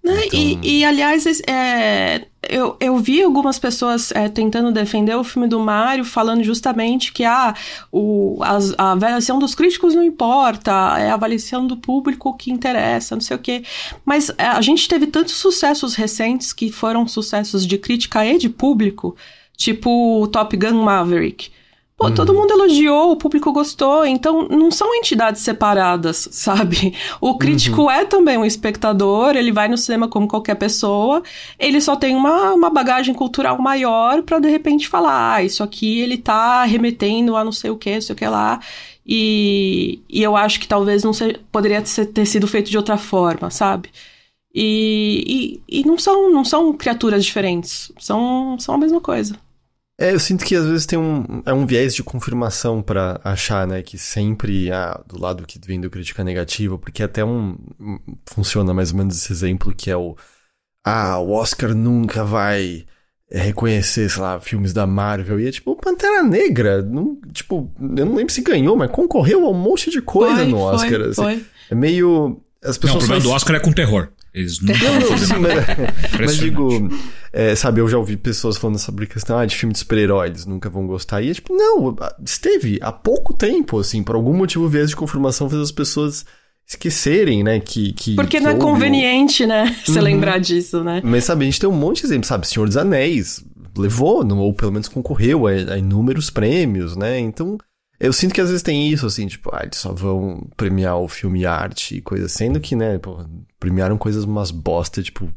Né? Então... E, e, aliás, é, eu, eu vi algumas pessoas é, tentando defender o filme do Mario, falando justamente que ah, o, a, a, avaliação dos críticos não importa, é a avaliação do público que interessa, não sei o quê. Mas é, a gente teve tantos sucessos recentes que foram sucessos de crítica e de público, tipo o Top Gun Maverick. Pô, uhum. todo mundo elogiou, o público gostou, então não são entidades separadas, sabe? O crítico uhum. é também um espectador, ele vai no cinema como qualquer pessoa, ele só tem uma, uma bagagem cultural maior para de repente falar, ah, isso aqui ele tá remetendo a não sei o que, não sei o que lá, e, e eu acho que talvez não poderia ter sido feito de outra forma, sabe? E, e, e, não, são, não são criaturas diferentes, são, são a mesma coisa. É, eu sinto que às vezes tem um, é um viés de confirmação para achar, né, que sempre, ah, do lado que vem do crítica negativa, porque até um, funciona mais ou menos esse exemplo que é o, ah, o Oscar nunca vai reconhecer, sei lá, filmes da Marvel, e é tipo, Pantera Negra, não, tipo, eu não lembro se ganhou, mas concorreu a um monte de coisa foi, no Oscar, foi, assim. foi. é meio... As pessoas não, o problema do Oscar é com terror. Eles nunca não, sim, mas, mas digo, é, sabe, eu já ouvi pessoas falando sobre a questão ah, de filme de super-herói, eles nunca vão gostar. E é tipo, não, esteve há pouco tempo, assim, por algum motivo, viés de confirmação fez as pessoas esquecerem, né, que... que Porque que não é conveniente, né, você uhum. lembrar disso, né? Mas, sabe, a gente tem um monte de exemplos, sabe, Senhor dos Anéis levou, ou pelo menos concorreu a, a inúmeros prêmios, né, então... Eu sinto que às vezes tem isso, assim, tipo, ah, eles só vão premiar o filme arte e coisa, sendo que, né, pô, premiaram coisas umas bosta, tipo,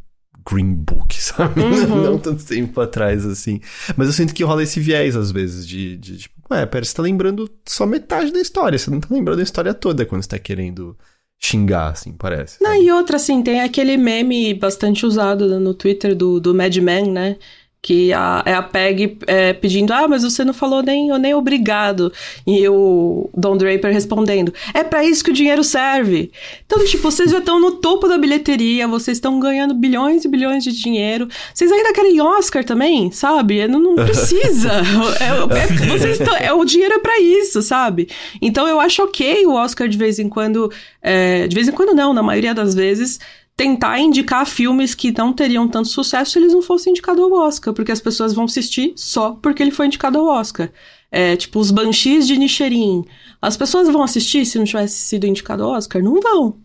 Green Book, sabe? Uhum. Não tanto tempo atrás, assim. Mas eu sinto que rola esse viés, às vezes, de, de tipo, ué, pera, você tá lembrando só metade da história, você não tá lembrando a história toda quando você tá querendo xingar, assim, parece. Não, sabe? e outra, assim, tem aquele meme bastante usado no Twitter do, do Mad Men, né? Que a, é a Peg é, pedindo, ah, mas você não falou nem, nem obrigado. E o Don Draper respondendo, é para isso que o dinheiro serve. Então, tipo, vocês já estão no topo da bilheteria, vocês estão ganhando bilhões e bilhões de dinheiro. Vocês ainda querem Oscar também, sabe? Não, não precisa. é, é, vocês tão, é, o dinheiro é para isso, sabe? Então, eu acho ok o Oscar de vez em quando, é, de vez em quando não, na maioria das vezes, tentar indicar filmes que não teriam tanto sucesso se eles não fossem indicados ao Oscar, porque as pessoas vão assistir só porque ele foi indicado ao Oscar. É, tipo, os Banshees de Nichirin. As pessoas vão assistir se não tivesse sido indicado ao Oscar? Não vão.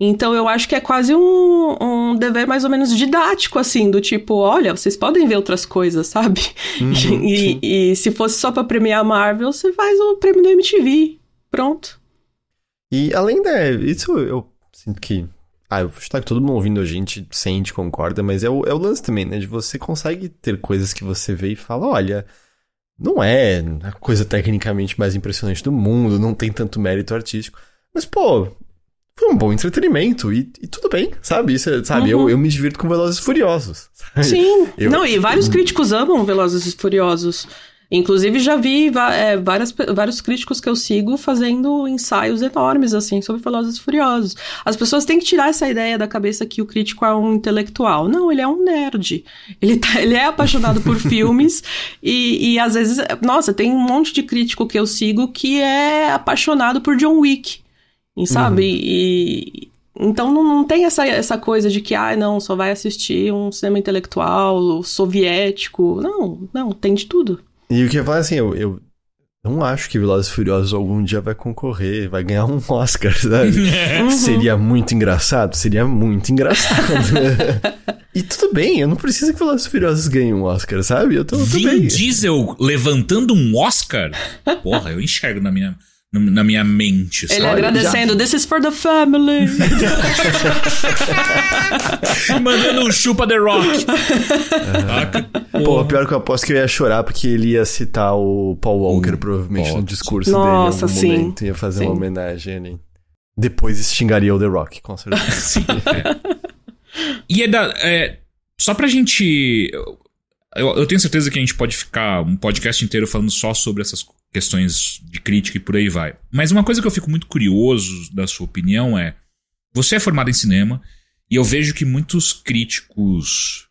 Então eu acho que é quase um, um dever mais ou menos didático, assim, do tipo, olha, vocês podem ver outras coisas, sabe? Uhum, e, e, se fosse só pra premiar a Marvel, você faz o prêmio do MTV. Pronto. E além da. Isso eu sinto que ah, eu acho que todo mundo ouvindo a gente sente, concorda, mas é o, é o lance também, né? De você consegue ter coisas que você vê e fala, olha, não é a coisa tecnicamente mais impressionante do mundo, não tem tanto mérito artístico. Mas, pô, foi um bom entretenimento e, e tudo bem, sabe? Isso, é, sabe? Uhum. Eu, eu me divirto com Velozes Furiosos. Sabe? Sim. Eu, não, e vários críticos amam Velozes e Furiosos. Inclusive, já vi é, várias, vários críticos que eu sigo fazendo ensaios enormes, assim, sobre Velozes e Furiosos. As pessoas têm que tirar essa ideia da cabeça que o crítico é um intelectual. Não, ele é um nerd. Ele, tá, ele é apaixonado por filmes e, e, às vezes, nossa, tem um monte de crítico que eu sigo que é apaixonado por John Wick, sabe? Uhum. E, então não, não, tem essa, essa coisa de que, ah, não, só vai assistir um cinema intelectual soviético. Não, não, tem de tudo. E o que eu falo assim, eu, eu não acho que Velozes e Furiosos algum dia vai concorrer, vai ganhar um Oscar, sabe? Uhum. Seria muito engraçado? Seria muito engraçado. e tudo bem, eu não preciso que Velozes e Furiosos ganhem um Oscar, sabe? Eu tô, tô Vin bem. Diesel levantando um Oscar? Porra, eu enxergo na minha na minha mente. Ele sabe? agradecendo, já... this is for the family. Mandando um chupa The Rock. Uhum. Pô, pior que eu aposto que eu ia chorar porque ele ia citar o Paul Walker, uh, provavelmente, no discurso Nossa, dele. Nossa, sim. Momento, ia fazer sim. uma homenagem ali. Depois xingaria o The Rock, com certeza. sim, é. E é da. É, só pra gente. Eu, eu, tenho certeza que a gente pode ficar um podcast inteiro falando só sobre essas questões de crítica e por aí vai. Mas uma coisa que eu fico muito curioso da sua opinião é: você é formado em cinema e eu vejo que muitos críticos,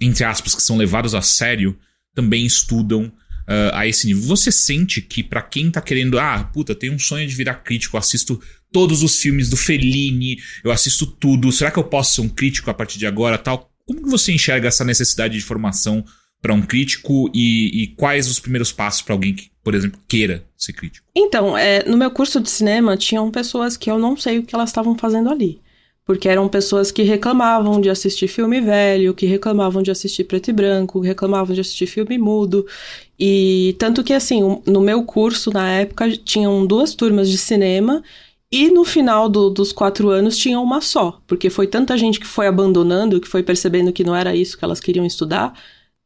entre aspas, que são levados a sério, também estudam uh, a esse nível. Você sente que para quem tá querendo, ah, puta, tem um sonho de virar crítico, assisto todos os filmes do Fellini, eu assisto tudo, será que eu posso ser um crítico a partir de agora, tal? Como que você enxerga essa necessidade de formação para um crítico e, e, quais os primeiros passos para alguém que, por exemplo, queira ser crítico? Então, é, no meu curso de cinema tinham pessoas que eu não sei o que elas estavam fazendo ali. porque eram pessoas que reclamavam de assistir filme velho, que reclamavam de assistir preto e branco, que reclamavam de assistir filme mudo. E tanto que, assim, no meu curso, na época, tinham duas turmas de cinema. E no final do, dos quatro anos tinha uma só, porque foi tanta gente que foi abandonando, que foi percebendo que não era isso que elas queriam estudar,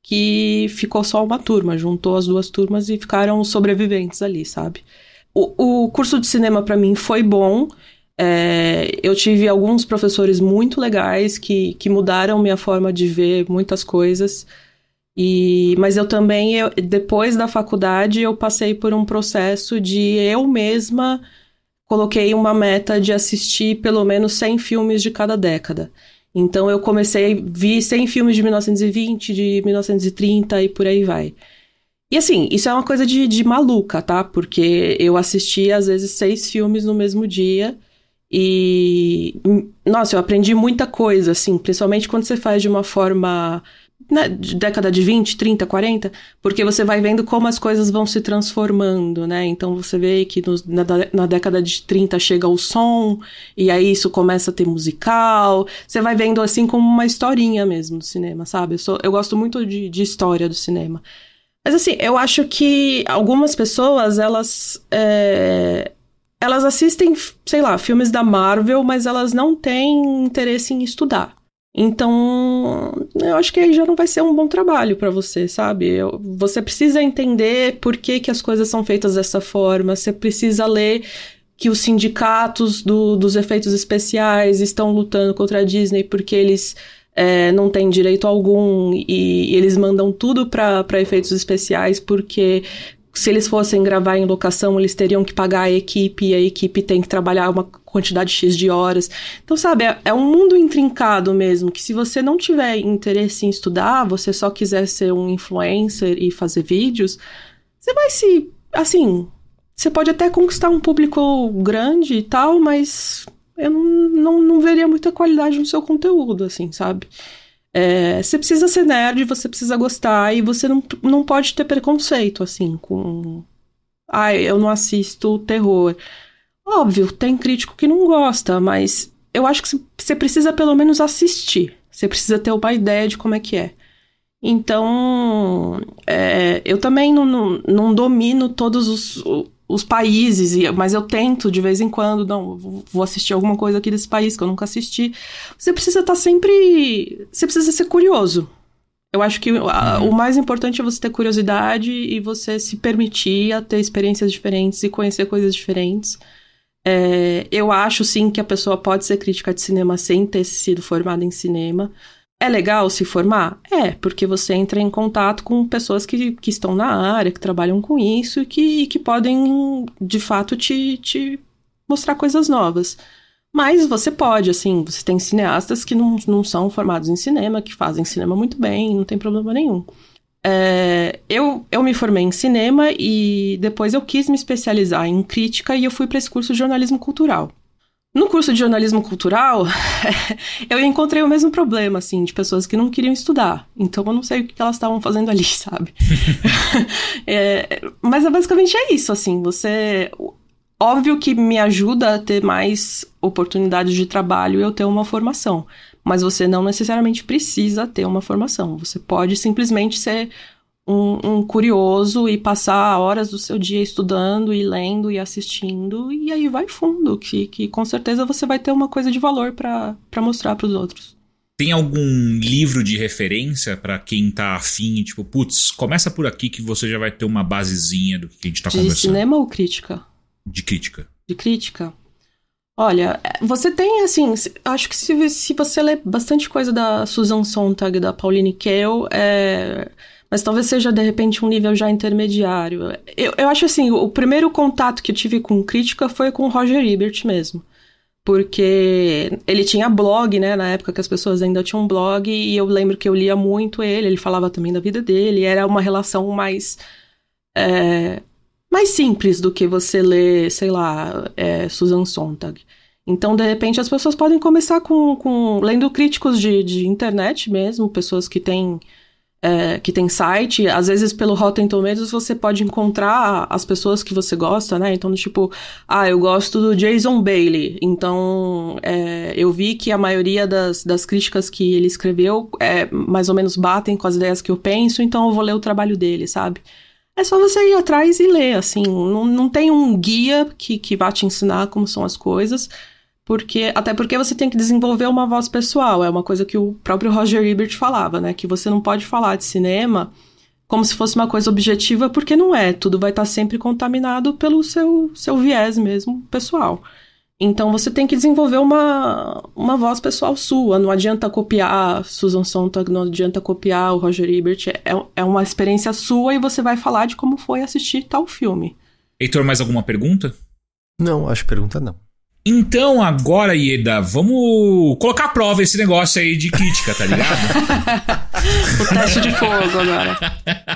que ficou só uma turma, juntou as duas turmas e ficaram sobreviventes ali, sabe? O, o curso de cinema para mim foi bom, é, eu tive alguns professores muito legais que, que mudaram minha forma de ver muitas coisas. E, mas eu também, eu, depois da faculdade, eu passei por um processo de eu mesma coloquei uma meta de assistir pelo menos 100 filmes de cada década. Então eu comecei, vi 100 filmes de 1920, de 1930 e por aí vai. E assim, isso é uma coisa de, de maluca, tá? Porque eu assisti às vezes seis filmes no mesmo dia. E, nossa, eu aprendi muita coisa, assim, principalmente quando você faz de uma forma. Né, de década de 20, 30, 40, porque você vai vendo como as coisas vão se transformando, né? Então você vê que no, na, na, década de 30 chega o som, e aí isso começa a ter musical. Você vai vendo assim como uma historinha mesmo do cinema, sabe? Eu, sou, eu gosto muito de, de história do cinema. Mas assim, eu acho que algumas pessoas, elas. É, elas assistem, sei lá, filmes da Marvel, mas elas não têm interesse em estudar. Então, eu acho que aí já não vai ser um bom trabalho para você, sabe? Eu, você precisa entender por que, que as coisas são feitas dessa forma, você precisa ler que os sindicatos do, dos efeitos especiais estão lutando contra a Disney porque eles é, não têm direito algum e, e eles mandam tudo para efeitos especiais porque se eles fossem gravar em locação, eles teriam que pagar a equipe, e a equipe tem que trabalhar uma quantidade X de horas. Então, sabe, é, é, um mundo intrincado mesmo, que se você não tiver interesse em estudar, você só quiser ser um influencer e fazer vídeos, você vai se. Assim, você pode até conquistar um público grande e tal, mas eu não, não, não veria muita qualidade no seu conteúdo, assim, sabe? É, você precisa ser nerd, você precisa gostar e você não, não pode ter preconceito, assim, com. Ai, eu não assisto terror. Óbvio, tem crítico que não gosta, mas eu acho que você precisa pelo menos assistir. Você precisa ter uma ideia de como é que é. Então, é, eu também não, não, não domino todos os, os países, mas eu tento de vez em quando, não, vou assistir alguma coisa aqui desse país que eu nunca assisti. Você precisa estar tá sempre. Você precisa ser curioso. Eu acho que a, uhum. o mais importante é você ter curiosidade e você se permitir a ter experiências diferentes e conhecer coisas diferentes. É, eu acho sim que a pessoa pode ser crítica de cinema sem ter sido formada em cinema. É legal se formar? É, porque você entra em contato com pessoas que, que estão na área, que trabalham com isso e que, que podem, de fato, te, te mostrar coisas novas. Mas você pode, assim, você tem cineastas que não, não são formados em cinema, que fazem cinema muito bem, não tem problema nenhum. É, eu, eu me formei em cinema e depois eu quis me especializar em crítica e eu fui para esse curso de jornalismo cultural. No curso de jornalismo cultural, eu encontrei o mesmo problema, assim, de pessoas que não queriam estudar. Então eu não sei o que elas estavam fazendo ali, sabe? é, mas é basicamente é isso, assim, você. Óbvio que me ajuda a ter mais oportunidades de trabalho e eu ter uma formação. Mas você não necessariamente precisa ter uma formação. Você pode simplesmente ser um, um, curioso e passar horas do seu dia estudando e lendo e assistindo, e aí vai fundo, que, que com certeza você vai ter uma coisa de valor para mostrar para os outros. Tem algum livro de referência para quem tá afim, tipo, putz, começa por aqui que você já vai ter uma basezinha do que a gente tá de conversando? De cinema ou crítica? De crítica. De crítica? Olha, você tem, assim, acho que se, se você ler bastante coisa da Susan Sontag, da Pauline Kael, é mas talvez seja de repente um nível já intermediário. Eu, eu acho assim, o, primeiro contato que eu tive com crítica foi com o Roger Ebert mesmo. Porque ele tinha blog, né, na época que as pessoas ainda tinham blog, e eu lembro que eu lia muito ele, ele falava também da vida dele, era uma relação mais. É, mais simples do que você ler, sei lá, é, Susan Sontag. Então, de repente, as pessoas podem começar com, com lendo críticos de, de internet mesmo, pessoas que têm é, que tem site, às vezes pelo Rotten Tomatoes você pode encontrar as pessoas que você gosta, né? Então, tipo, ah, eu gosto do Jason Bailey, então é, eu vi que a maioria das, das críticas que ele escreveu é, mais ou menos batem com as ideias que eu penso, então eu vou ler o trabalho dele, sabe? É só você ir atrás e ler, assim, não, não tem um guia que, que vá te ensinar como são as coisas, porque até porque você tem que desenvolver uma voz pessoal. É uma coisa que o próprio Roger Ebert falava, né? Que você não pode falar de cinema como se fosse uma coisa objetiva, porque não é. Tudo vai estar sempre contaminado pelo seu, seu viés mesmo pessoal. Então você tem que desenvolver uma, uma voz pessoal sua. Não adianta copiar Susan Sontag, não adianta copiar o Roger Ebert. É, é uma experiência sua e você vai falar de como foi assistir tal filme. Heitor, mais alguma pergunta? Não, acho pergunta não. Então, agora, Ieda, vamos colocar à prova esse negócio aí de crítica, tá ligado? o teste de fogo agora.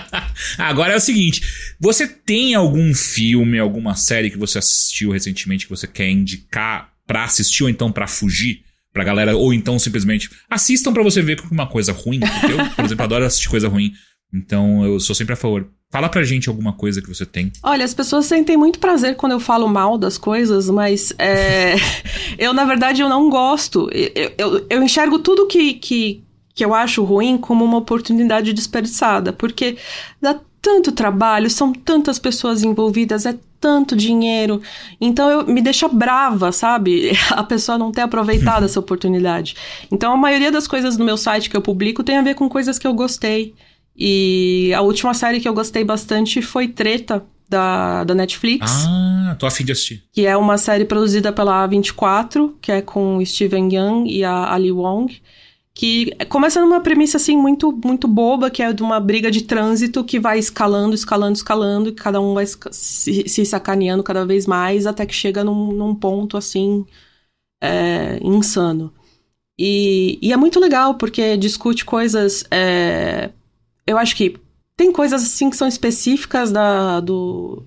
agora é o seguinte: você tem algum filme, alguma série que você assistiu recentemente que você quer indicar pra assistir ou então pra fugir? Pra galera, ou então simplesmente assistam para você ver com uma coisa ruim. Eu, por exemplo, adoro assistir coisa ruim. Então eu sou sempre a favor. Fala pra gente alguma coisa que você tem. Olha, as pessoas sentem muito prazer quando eu falo mal das coisas, mas é, eu, na verdade, eu não gosto. Eu, eu, eu enxergo tudo que, que, que eu acho ruim como uma oportunidade desperdiçada, porque dá tanto trabalho, são tantas pessoas envolvidas, é tanto dinheiro. Então eu me deixa brava, sabe? A pessoa não ter aproveitado essa oportunidade. Então a maioria das coisas no meu site que eu publico tem a ver com coisas que eu gostei. E a última série que eu gostei bastante foi Treta, da, da Netflix. Ah, tô afim de assistir. Que é uma série produzida pela A24, que é com Steven Yeun e a Ali Wong. Que começa numa premissa, assim, muito, muito boba, que é de uma briga de trânsito que vai escalando, escalando, escalando, e cada um vai se, se sacaneando cada vez mais, até que chega num, num ponto, assim, é, insano. E, e, é muito legal, porque discute coisas é, eu acho que tem coisas assim que são específicas da, do,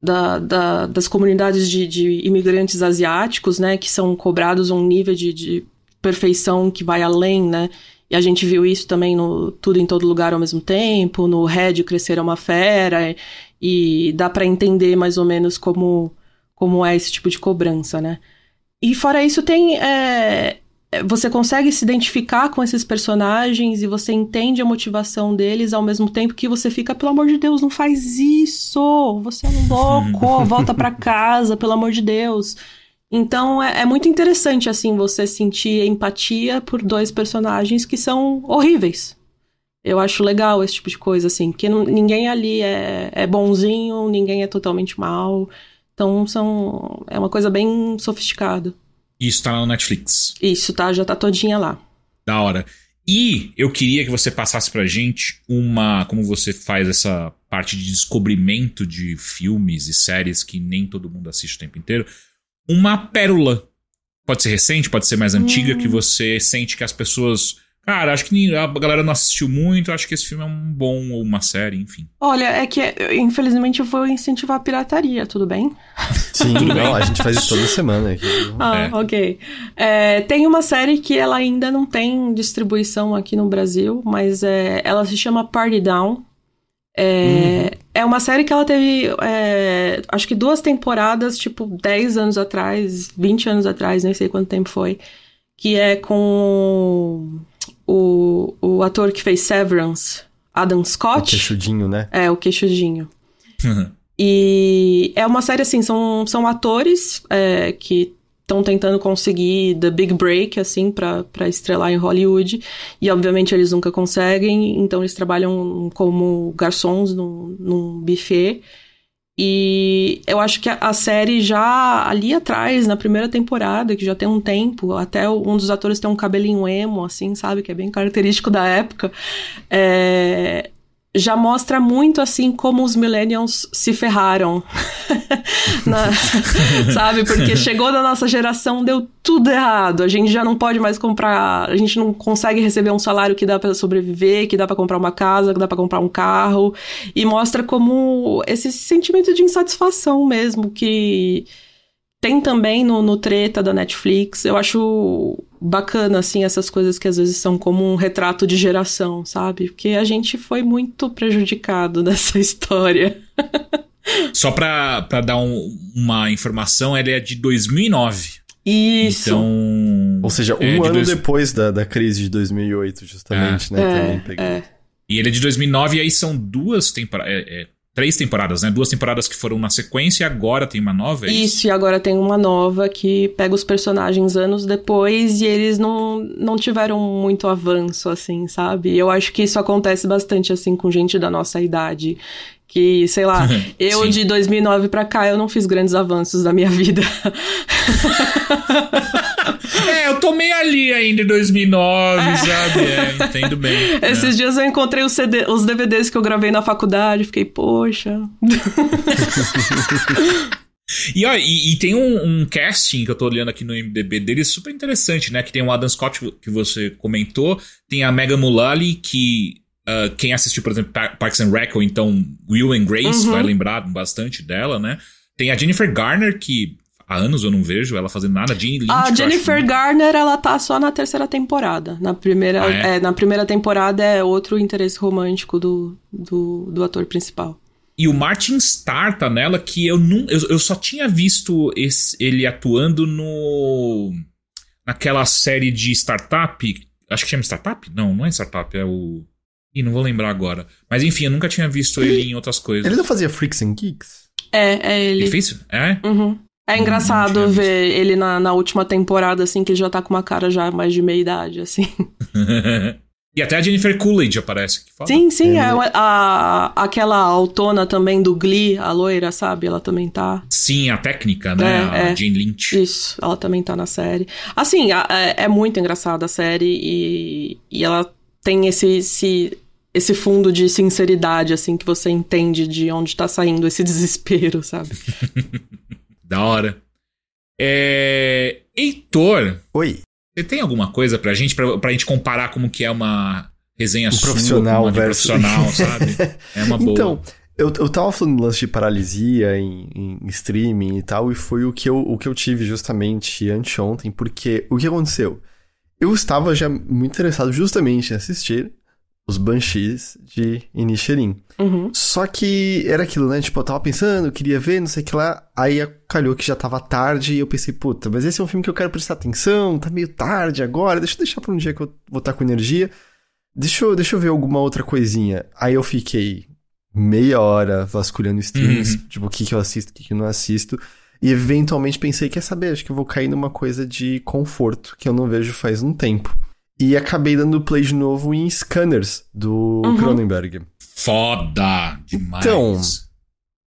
da, da, das comunidades de, de, imigrantes asiáticos, né, que são cobrados um nível de, de, perfeição que vai além, né, e a gente viu isso também no Tudo em Todo Lugar ao mesmo tempo, no Red Crescer é uma Fera, e dá para entender mais ou menos como, como é esse tipo de cobrança, né. E fora isso tem é, você consegue se identificar com esses personagens e você entende a motivação deles ao mesmo tempo que você fica, pelo amor de Deus, não faz isso! Você é um louco, volta para casa, pelo amor de Deus. Então é, é, muito interessante, assim, você sentir empatia por dois personagens que são horríveis. Eu acho legal esse tipo de coisa, assim, que ninguém ali é, é bonzinho, ninguém é totalmente mal. Então são, é uma coisa bem sofisticada. Isso tá lá no Netflix. Isso, tá? Já tá todinha lá. Da hora. E eu queria que você passasse pra gente uma. Como você faz essa parte de descobrimento de filmes e séries que nem todo mundo assiste o tempo inteiro. Uma pérola. Pode ser recente, pode ser mais antiga, hum. que você sente que as pessoas Cara, acho que a galera não assistiu muito, acho que esse filme é um bom ou uma série, enfim. Olha, é que infelizmente eu vou incentivar a pirataria, tudo bem? Sim, tudo bem. a gente faz isso toda semana aqui. Ah, é. ok. É, tem uma série que ela ainda não tem distribuição aqui no Brasil, mas é, ela se chama Party Down. É, uhum. é uma série que ela teve, é, acho que duas temporadas, tipo, 10 anos atrás, 20 anos atrás, nem sei quanto tempo foi, que é com o, o ator que fez Severance, Adam Scott. O queixudinho, né? É, o queixudinho. e é uma série assim, são, são atores é, que estão tentando conseguir the big break, assim, para estrelar em Hollywood. E, obviamente, eles nunca conseguem, então eles trabalham como garçons num, num buffet. E eu acho que a, série já ali atrás, na primeira temporada, que já tem um tempo, até um dos atores tem um cabelinho emo, assim, sabe? Que é bem característico da época. É, já mostra muito assim como os millennials se ferraram. Na, sabe? Porque chegou na nossa geração, deu tudo errado. A gente já não pode mais comprar, a gente não consegue receber um salário que dá para sobreviver, que dá para comprar uma casa, que dá para comprar um carro, e mostra como esse sentimento de insatisfação mesmo que tem também no, no Treta da Netflix. Eu acho bacana, assim, essas coisas que às vezes são como um retrato de geração, sabe? Porque a gente foi muito prejudicado nessa história. Só pra, pra dar um, uma informação, ele é de 2009. Isso. Então. Ou seja, um é ano dois... depois da, da crise de 2008, justamente, é. né? É, Também peguei. É. E ele é de 2009, e aí são duas temporadas. É, é, três temporadas, né? Duas temporadas que foram na sequência e agora tem uma nova. É isso? isso, e agora tem uma nova que pega os personagens anos depois e eles não, não tiveram muito avanço, assim, sabe? Eu acho que isso acontece bastante, assim, com gente da nossa idade. Que, sei lá, eu de 2009 pra cá, eu não fiz grandes avanços da minha vida. é, eu tomei ali ainda em 2009, é. sabe? É, entendo bem. Esses é. dias eu encontrei os, CD, os DVDs que eu gravei na faculdade, fiquei, poxa. E, ó, e, e, tem um, um, casting que eu tô olhando aqui no MDB dele super interessante, né? Que tem o Adam Scott que você comentou, tem a Megan Mullally, que Uh, quem assistiu, por exemplo, Parks and Rec ou então Will and Grace uhum. vai lembrar bastante dela, né? Tem a Jennifer Garner, que há anos eu não vejo ela fazendo nada. Jean Lynch, a Jennifer Garner, ela tá só na terceira temporada. Na primeira, ah, é? É, na primeira temporada é outro interesse romântico do, do, do ator principal. E o Martin Starr tá nela, que eu não. Eu, eu só tinha visto esse, ele atuando no. naquela série de startup. Acho que chama startup? Não, não é startup, é o. E não vou lembrar agora. Mas enfim, eu nunca tinha visto ele, ele em outras coisas. Ele não fazia Freaks and Geeks? É, é ele. Ele fez? É? Uhum. É engraçado ver ele na, na última temporada, assim, que ele já tá com uma cara já mais de meia idade, assim. e até a Jennifer Coolidge aparece. Que fala. Sim, sim. É, é a, aquela autona também do Glee, a loira, sabe? Ela também tá. Sim, a técnica, né? É, a é. Jane Lynch. Isso, ela também tá na série. Assim, é, é muito engraçada a série e, e ela tem esse, esse, esse fundo de sinceridade, assim, que você entende de onde tá saindo esse desespero, sabe? da hora. É... Heitor. Oi. Você tem alguma coisa pra gente, pra, pra gente comparar como que é uma resenha um sua profissional uma versus... profissional, sabe? É uma boa. Então, eu, eu tava falando lance de paralisia em, em, streaming e tal, e foi o que eu, o que eu tive justamente anteontem, porque o que aconteceu? Eu estava já muito interessado justamente em assistir os Banshees de Inisherin. Uhum. Só que era aquilo, né? Tipo, eu tava pensando, eu queria ver, não sei o que lá. Aí calhou que já tava tarde e eu pensei, puta, mas esse é um filme que eu quero prestar atenção, tá meio tarde agora, deixa eu deixar pra um dia que eu vou estar com energia. Deixa eu, deixa eu ver alguma outra coisinha. Aí eu fiquei meia hora vasculhando streams, uhum. tipo, o que, que eu assisto, o que, que eu não assisto. E eventualmente pensei, quer saber, acho que eu vou cair numa coisa de conforto que eu não vejo faz um tempo. E acabei dando play de novo em Scanners, do uhum. Cronenberg. Foda demais. Então.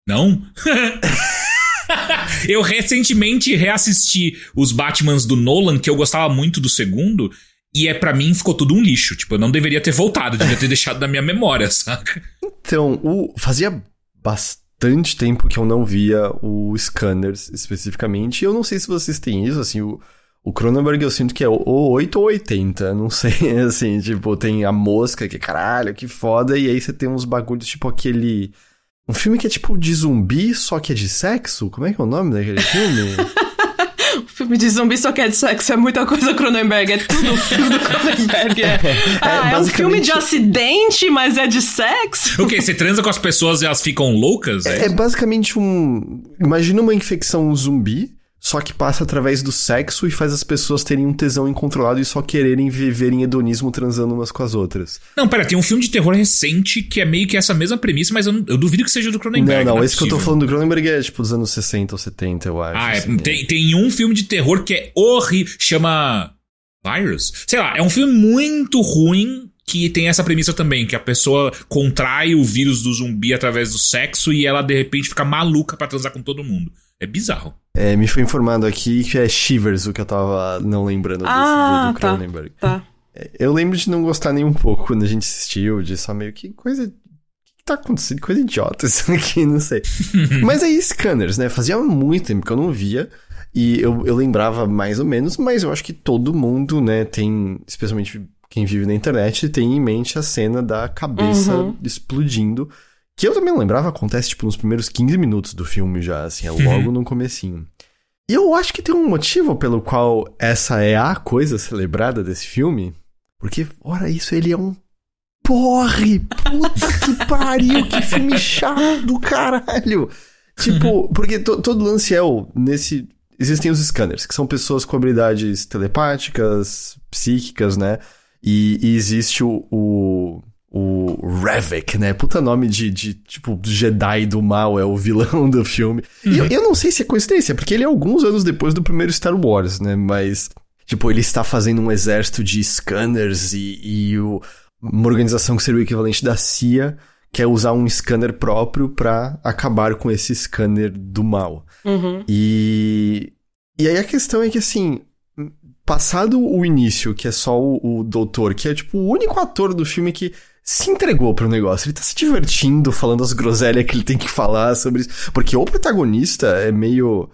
Não? eu recentemente reassisti os Batmans do Nolan, que eu gostava muito do segundo, e é para mim ficou tudo um lixo. Tipo, eu não deveria ter voltado, eu devia ter deixado na minha memória, saca? Então, o... fazia bastante bastante tempo que eu não via o Scanners especificamente. E eu não sei se vocês têm isso, assim, o, o Cronenberg eu sinto que é ou 8 ou 80, não sei, assim, tipo, tem a mosca, que caralho, que foda, e aí você tem uns bagulhos, tipo aquele... Um filme que é tipo de zumbi, só que é de sexo? Como é que é o nome daquele filme? filme de zumbi só que é de sexo, é muita coisa Cronenberg, é tudo filme do Cronenberg. É, ah, é, é um filme de acidente, mas é de sexo? O quê? Você transa com as pessoas e elas ficam loucas? É, é basicamente um. Imagina uma infecção zumbi só que passa através do sexo e faz as pessoas terem um tesão incontrolado e só quererem viver em hedonismo transando umas com as outras. Não, pera, tem um filme de terror recente que é meio que essa mesma premissa, mas eu, eu duvido que seja do Cronenberg. Não, não, não é esse possível. que eu tô falando do Cronenberg é tipo dos anos 60 ou 70, eu acho. Ah, é, assim, tem, tem um filme de terror que é horrível, chama Virus? Sei lá, é um filme muito ruim que tem essa premissa também, que a pessoa contrai o vírus do zumbi através do sexo e ela de repente fica maluca para transar com todo mundo. É bizarro. É, me foi informado aqui que é Shivers o que eu tava não lembrando desse, ah, do, do Cronenberg. Tá, tá. Eu lembro de não gostar nem um pouco quando a gente assistiu, de só meio que coisa. O que tá acontecendo? Coisa idiota isso aqui, não sei. mas aí, Scanners, né? Fazia muito tempo que eu não via. E eu, eu lembrava mais ou menos, mas eu acho que todo mundo, né, tem, especialmente quem vive na internet, tem em mente a cena da cabeça uhum. explodindo que eu também não lembrava, acontece, tipo, nos primeiros 15 minutos do filme já, assim, é logo uhum. no comecinho. E eu acho que tem um motivo pelo qual essa é a coisa celebrada desse filme. Porque, ora, isso ele é um porre! Puta que pariu, que filme chato do caralho! Tipo, porque to, todo lance é o. Nesse. Existem os scanners, que são pessoas com habilidades telepáticas, psíquicas, né? E, e existe o, o, o Revek, né? Puta nome de, de, tipo, Jedi do mal, é o vilão do filme. Uhum. E eu, eu não sei se é coincidência, porque ele é alguns anos depois do primeiro Star Wars, né? Mas, tipo, ele está fazendo um exército de scanners e, e o, uma organização que seria o equivalente da CIA quer usar um scanner próprio para acabar com esse scanner do mal. Uhum. E, e aí a questão é que, assim, passado o início, que é só o, o doutor, que é tipo o único ator do filme que se entregou pro negócio. Ele tá se divertindo, falando as groselhas que ele tem que falar sobre isso. Porque o protagonista é meio.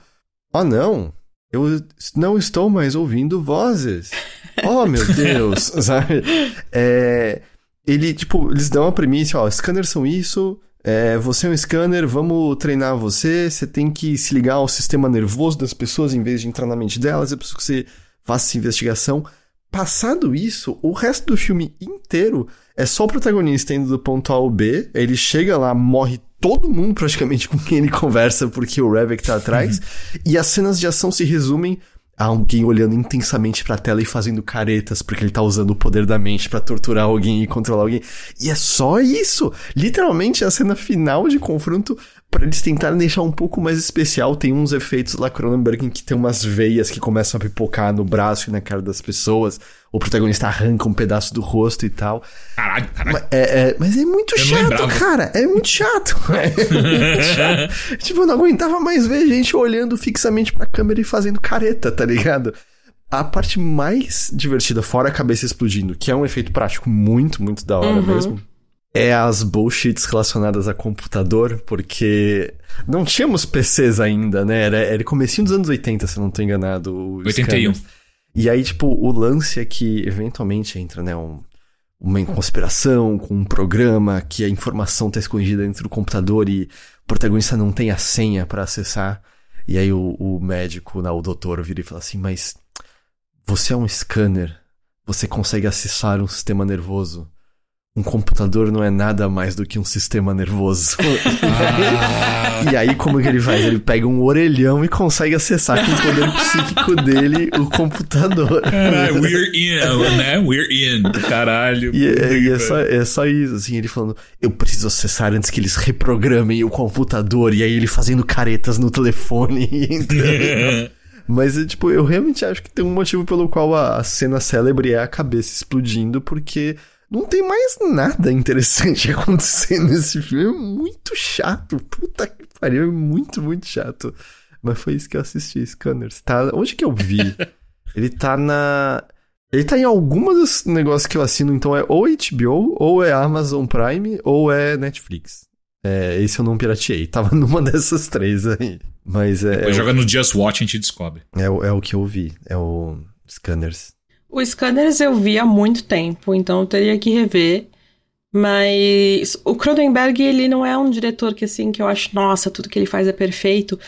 Oh, não. Eu não estou mais ouvindo vozes. Oh, meu Deus, sabe? É, ele, tipo, eles dão a premissa, ó, scanners são isso, é, você é um scanner, vamos treinar você, você tem que se ligar ao sistema nervoso das pessoas em vez de entrar na mente delas, é preciso que você faça essa investigação. Passado isso, o resto do filme inteiro é só o protagonista indo do ponto A ao B, ele chega lá, morre todo mundo praticamente com quem ele conversa porque o Revek tá atrás, e as cenas de ação se resumem alguém olhando intensamente pra tela e fazendo caretas porque ele tá usando o poder da mente para torturar alguém e controlar alguém. E é só isso! Literalmente a cena final de confronto para eles tentarem deixar um pouco mais especial, tem uns efeitos lá Cronenberg em que tem umas veias que começam a pipocar no braço e na cara das pessoas. O protagonista arranca um pedaço do rosto e tal. Caralho, caralho. Mas é, é, mas é muito eu chato, cara. É muito chato. É muito chato. tipo, eu não aguentava mais ver gente olhando fixamente pra câmera e fazendo careta, tá ligado? A parte mais divertida, fora a cabeça explodindo, que é um efeito prático muito, muito da hora uhum. mesmo é as bullshits relacionadas a computador, porque não tínhamos PCs ainda, né? Era, era comecinho dos anos 80, se eu não tô enganado. 81. E aí, tipo, o lance é que eventualmente entra, né, um, uma conspiração com um programa que a informação tá escondida dentro do computador e o protagonista não tem a senha para acessar. E aí o, o médico, né, o doutor, vira e fala assim, mas você é um scanner, você consegue acessar um sistema nervoso um computador não é nada mais do que um sistema nervoso. Ah. e aí, como que ele faz? Ele pega um orelhão e consegue acessar com o poder psíquico dele o computador. Caralho, we're in, né? We're in. Caralho. E, é, e é, só, é só isso, assim, ele falando, eu preciso acessar antes que eles reprogramem o computador. E aí ele fazendo caretas no telefone. Mas, tipo, eu realmente acho que tem um motivo pelo qual a cena célebre é a cabeça explodindo, porque não tem mais nada interessante acontecendo nesse filme. É muito chato. Puta que pariu, é muito, muito chato. Mas foi isso que eu assisti, Scanners. Tá... Onde que eu vi? Ele tá na. Ele tá em alguma dos negócios que eu assino, então é ou HBO, ou é Amazon Prime, ou é Netflix. É, esse eu não pirateei. Tava numa dessas três aí. Mas é. Depois é joga o... no Just Watch e a gente descobre. É, é o que eu vi. É o Scanners. O Scanners eu vi há muito tempo, então eu teria que rever. Mas o Cronenberg, ele não é um diretor que, assim, que eu acho, nossa, tudo que ele faz é perfeito.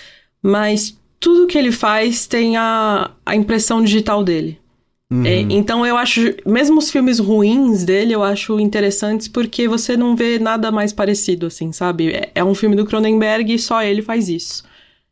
Mas tudo que ele faz tem a, a impressão digital dele. Uhum. É, então eu acho, mesmo os filmes ruins dele, eu acho interessantes porque você não vê nada mais parecido, assim, sabe? É, é um filme do Cronenberg e só ele faz isso.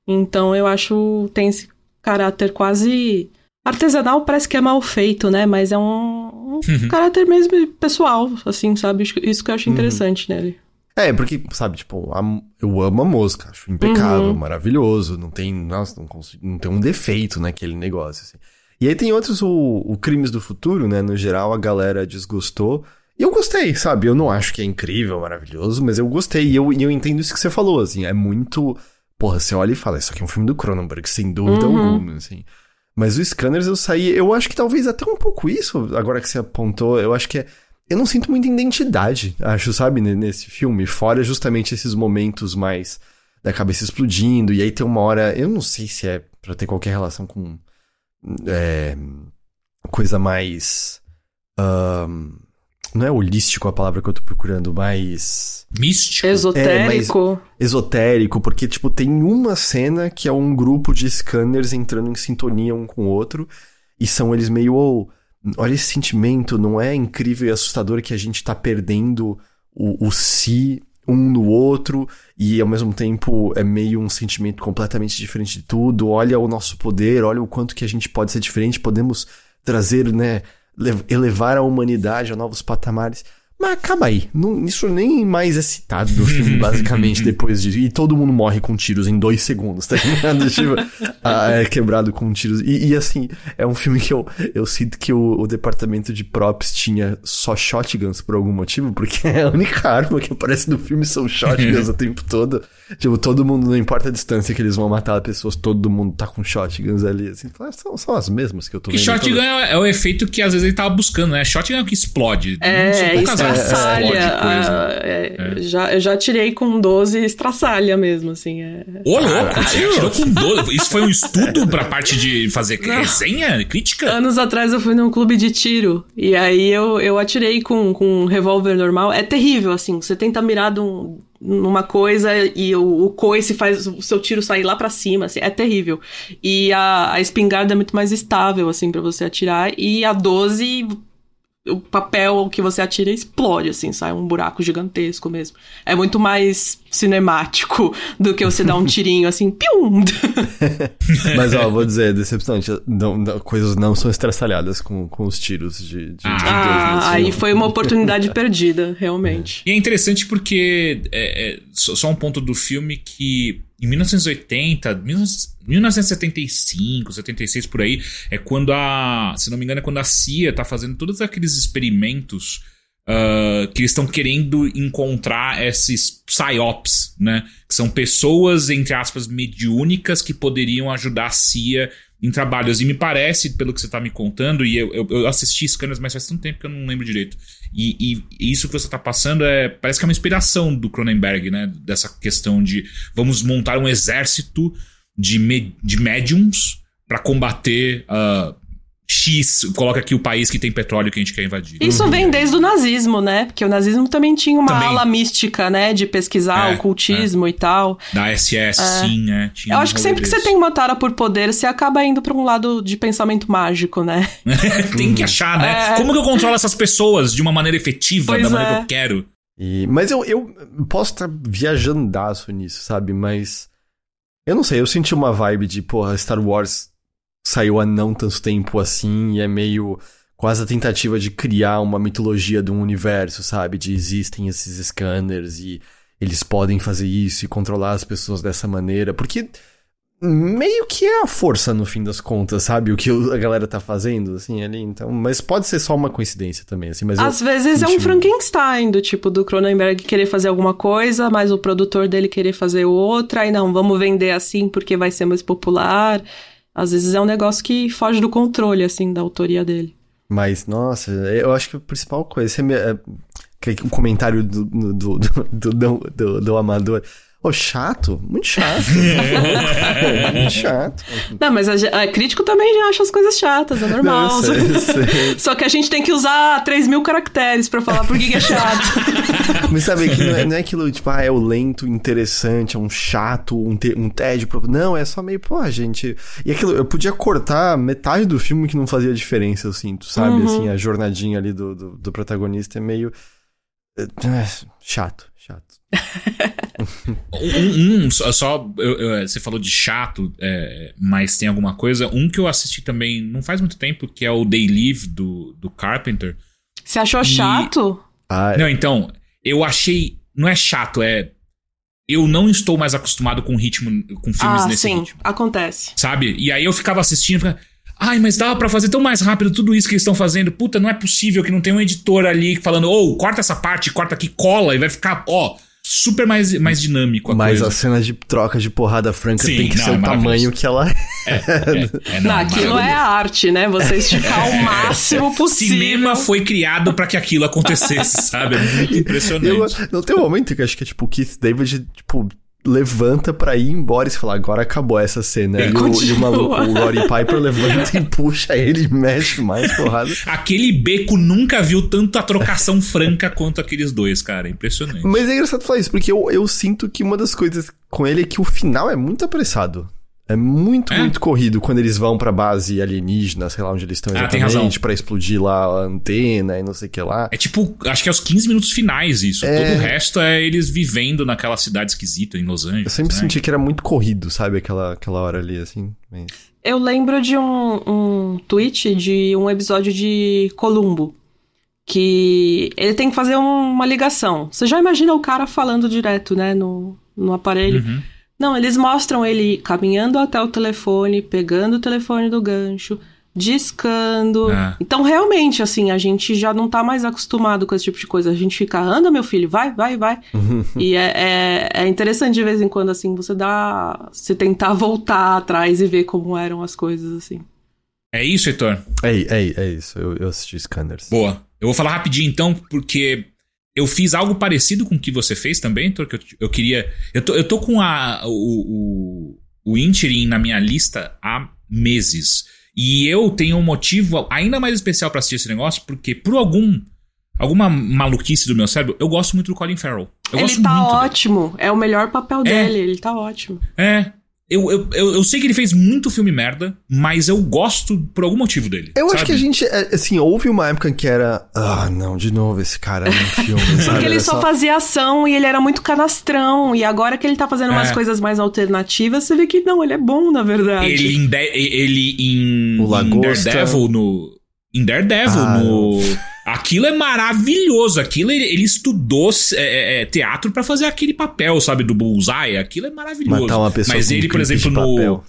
Então eu acho, tem esse caráter quase Artesanal parece que é mal feito, né? Mas é um, um uhum. caráter mesmo pessoal, assim, sabe? Isso que eu acho uhum. interessante uhum. nele. É, porque, sabe, tipo, a, eu amo a música, acho impecável, uhum. maravilhoso, não tem, nossa, não, consigo, não tem um defeito naquele negócio, assim. E aí tem outros, o, o Crimes do Futuro, né, no geral a galera desgostou, e eu gostei, sabe, eu não acho que é incrível, maravilhoso, mas eu gostei, e eu, e eu entendo isso que você falou, assim, é muito, porra, você olha e fala, isso aqui é um filme do Cronenberg, sem dúvida uhum. alguma, assim. Mas o Scanners eu saí. Eu acho que talvez até um pouco isso, agora que você apontou, eu acho que é. Eu não sinto muita identidade, acho, sabe, nesse filme. Fora justamente esses momentos mais da cabeça explodindo. E aí tem uma hora. Eu não sei se é para ter qualquer relação com. É, coisa mais. Um, Não é holístico a palavra que eu tô procurando, mas. Místico? Esotérico. É, esotérico, porque, tipo, tem uma cena que é um grupo de scanners entrando em sintonia um com o outro. E são eles meio. Oh, olha esse sentimento, não é incrível e assustador que a gente tá perdendo o, o si um no outro e ao mesmo tempo é meio um sentimento completamente diferente de tudo. Olha o nosso poder, olha o quanto que a gente pode ser diferente, podemos trazer, né, elevar a humanidade a novos patamares. Mas acaba aí. Não, isso nem mais é citado no filme, basicamente, depois disso. E todo mundo morre com tiros em dois segundos, tá ligado? tipo, ah, é quebrado com tiros. E, e, assim, é um filme que eu, eu sinto que o, o, departamento de props tinha só shotguns por algum motivo, porque é a única arma que aparece no filme são shotguns o tempo todo. Tipo, todo mundo, não importa a distância que eles vão matar pessoas, todo mundo tá com shotguns ali. Assim, são, são as mesmas que eu tô que vendo. shotgun é, é, o efeito que às vezes ele tava buscando, né? Shotgun é o que explode. É, estraçalha. Ah, é, é. Já, eu já tirei com 12 estraçalha mesmo, assim. É... Ô, louco, você tirou com 12. Isso foi um estudo pra parte de fazer Não. resenha, crítica? Anos atrás eu fui num clube de tiro. E aí eu, eu atirei com, com um revólver normal. É terrível, assim. Você tenta mirar de um numa coisa e o, o coice faz o seu tiro sair lá para cima, assim, é terrível. E a, a espingarda é muito mais estável, assim, para você atirar. E a 12 o papel que você atira explode, assim, sai um buraco gigantesco mesmo. É muito mais cinemático do que você dar um tirinho assim, pium! Mas, ó, vou dizer, decepcionante, não, não, coisas não são estraçalhadas com, com os tiros de, de, ah, de Ah, aí foi uma oportunidade perdida, realmente. É. E é interessante porque, é, é, só um ponto do filme que em 1980, 1975, 76 por aí, é quando a. Se não me engano, é quando a CIA tá fazendo todos aqueles experimentos uh, que eles estão querendo encontrar esses psyops, né? Que são pessoas, entre aspas, mediúnicas que poderiam ajudar a CIA em trabalhos. E me parece, pelo que você tá me contando, e eu, eu, eu assisti Scanners, mas faz tanto tempo que eu não lembro direito. E, e, isso que você tá passando é. Parece que é uma inspiração do Cronenberg, né? Dessa questão de vamos montar um exército de, me, de médiums para combater uh, X, coloca aqui o país que tem petróleo que a gente quer invadir. Isso uhum. vem desde o nazismo, né? Porque o nazismo também tinha uma também. ala mística, né? De pesquisar é, ocultismo é. e tal. Da SS, é. sim, né? Tinha Eu acho que sempre desse. que você tem uma tara por poder, você acaba indo pra um lado de pensamento mágico, né? tem que achar, né? É. Como que eu controlo essas pessoas de uma maneira efetiva, pois da maneira que eu é. quero? E, mas eu, eu posso estar viajandaço nisso, sabe? Mas. Eu não sei, eu senti uma vibe de, porra, Star Wars saiu há não tanto tempo assim e é meio quase a tentativa de criar uma mitologia de um universo, sabe? De existem esses scanners e eles podem fazer isso e controlar as pessoas dessa maneira, porque meio que é a força no fim das contas, sabe? O que a galera tá fazendo, assim, ali, então. Mas pode ser só uma coincidência também, assim, mas. Às vezes é um Frankenstein, do tipo do Cronenberg querer fazer alguma coisa, mas o produtor dele querer fazer outra, e não, vamos vender assim porque vai ser mais popular. Às vezes é um negócio que foge do controle, assim, da autoria dele. Mas, nossa, eu acho que a principal coisa. É, é, um comentário do, do, do, do, do amador. Ô, chato? Muito chato. muito chato. Não, mas a, a, crítico também já acha as coisas chatas, é normal. Não, sei, sei. Só que a gente tem que usar 3 mil caracteres pra falar por que é chato. mas sabe que não é, não é aquilo, tipo, ah, é o lento, interessante, é um chato, um, te, um tédio. Não, é só meio, pô, gente. E aquilo, eu podia cortar metade do filme que não fazia diferença, eu sinto, sabe? Uhum. Assim, a jornadinha ali do, do, do protagonista é meio. É, chato, chato. Um, um, só, eu, eu, você falou de chato, é, mas tem alguma coisa. Um que eu assisti também não faz muito tempo, que é o Day Live do, do Carpenter. Você achou e... chato? Ah, não, então, eu achei. Não é chato, é. Eu não estou mais acostumado com ritmo, com filmes ah, nesse sim, ritmo. acontece. Sabe? E aí eu ficava assistindo e ficava, Ai, mas dava para fazer tão mais rápido tudo isso que eles estão fazendo. Puta, não é possível que não tenha um editor ali falando, ou oh, corta essa parte, corta aqui, cola e vai ficar, ó, super mais, mais dinâmico a Mas coisa. a cena de troca de porrada franca Sim, tem que não, ser o é tamanho que ela é. é, é, é não, não aquilo é arte, né? Você esticar o máximo possível. Cinema foi criado para que aquilo acontecesse, sabe? É muito impressionante. Eu, não tem um momento que acho que é tipo o Keith David, tipo, levanta pra ir embora e você fala, agora acabou essa cena. E o, e o maluco, o Roddy Piper levanta e puxa ele e mexe mais porrada. Aquele beco nunca viu tanta trocação franca quanto aqueles dois, cara. Impressionante. Mas é engraçado falar isso, porque eu, eu sinto que uma das coisas com ele é que o final é muito apressado. É muito, é? muito corrido quando eles vão pra base alienígena, sei lá onde eles estão exatamente, ah, pra explodir lá a antena e não sei o que lá. É tipo, acho que é os 15 minutos finais isso. É... Todo o resto é eles vivendo naquela cidade esquisita em Los Angeles. Eu sempre né? senti que era muito corrido, sabe, aquela, aquela hora ali, assim. Mas... Eu lembro de um, um tweet de um episódio de Columbo. Que ele tem que fazer uma ligação. Você já imagina o cara falando direto, né, no, no aparelho. Uhum. Não, eles mostram ele caminhando até o telefone, pegando o telefone do gancho, discando. É. Então, realmente, assim, a gente já não tá mais acostumado com esse tipo de coisa. A gente fica, anda, meu filho, vai, vai, vai. e é, é, é, interessante de vez em quando, assim, você dá. Você tentar voltar atrás e ver como eram as coisas, assim. É isso, Heitor? É, é, é isso. Eu, eu assisti Scanners. Boa. Eu vou falar rapidinho, então, porque eu fiz algo parecido com o que você fez também, Heitor, que eu, eu queria. Eu tô, eu tô com a, o, o, o Interim na minha lista há meses. E eu tenho um motivo ainda mais especial para assistir esse negócio, porque por algum alguma maluquice do meu cérebro, eu gosto muito do Colin Farrell. Eu ele tá ótimo. Dele. É o melhor papel é. dele. Ele tá ótimo. É. Eu, eu, eu, eu, sei que ele fez muito filme merda, mas eu gosto por algum motivo dele. Eu sabe? acho que a gente, é, assim, houve uma época que era. Ah, não, de novo esse cara no filme. Sabe? Porque ele só fazia ação e ele era muito canastrão. E agora que ele tá fazendo é. umas coisas mais alternativas, você vê que não, ele é bom, na verdade. Ele em, de, ele em, o em Daredevil no. Em Daredevil ah, no. Aquilo é maravilhoso. Aquilo ele, ele estudou é, é, é teatro para fazer aquele papel, sabe, do Bullseye. Aquilo é maravilhoso. Matar uma pessoa Mas ele, por exemplo, no. Papel.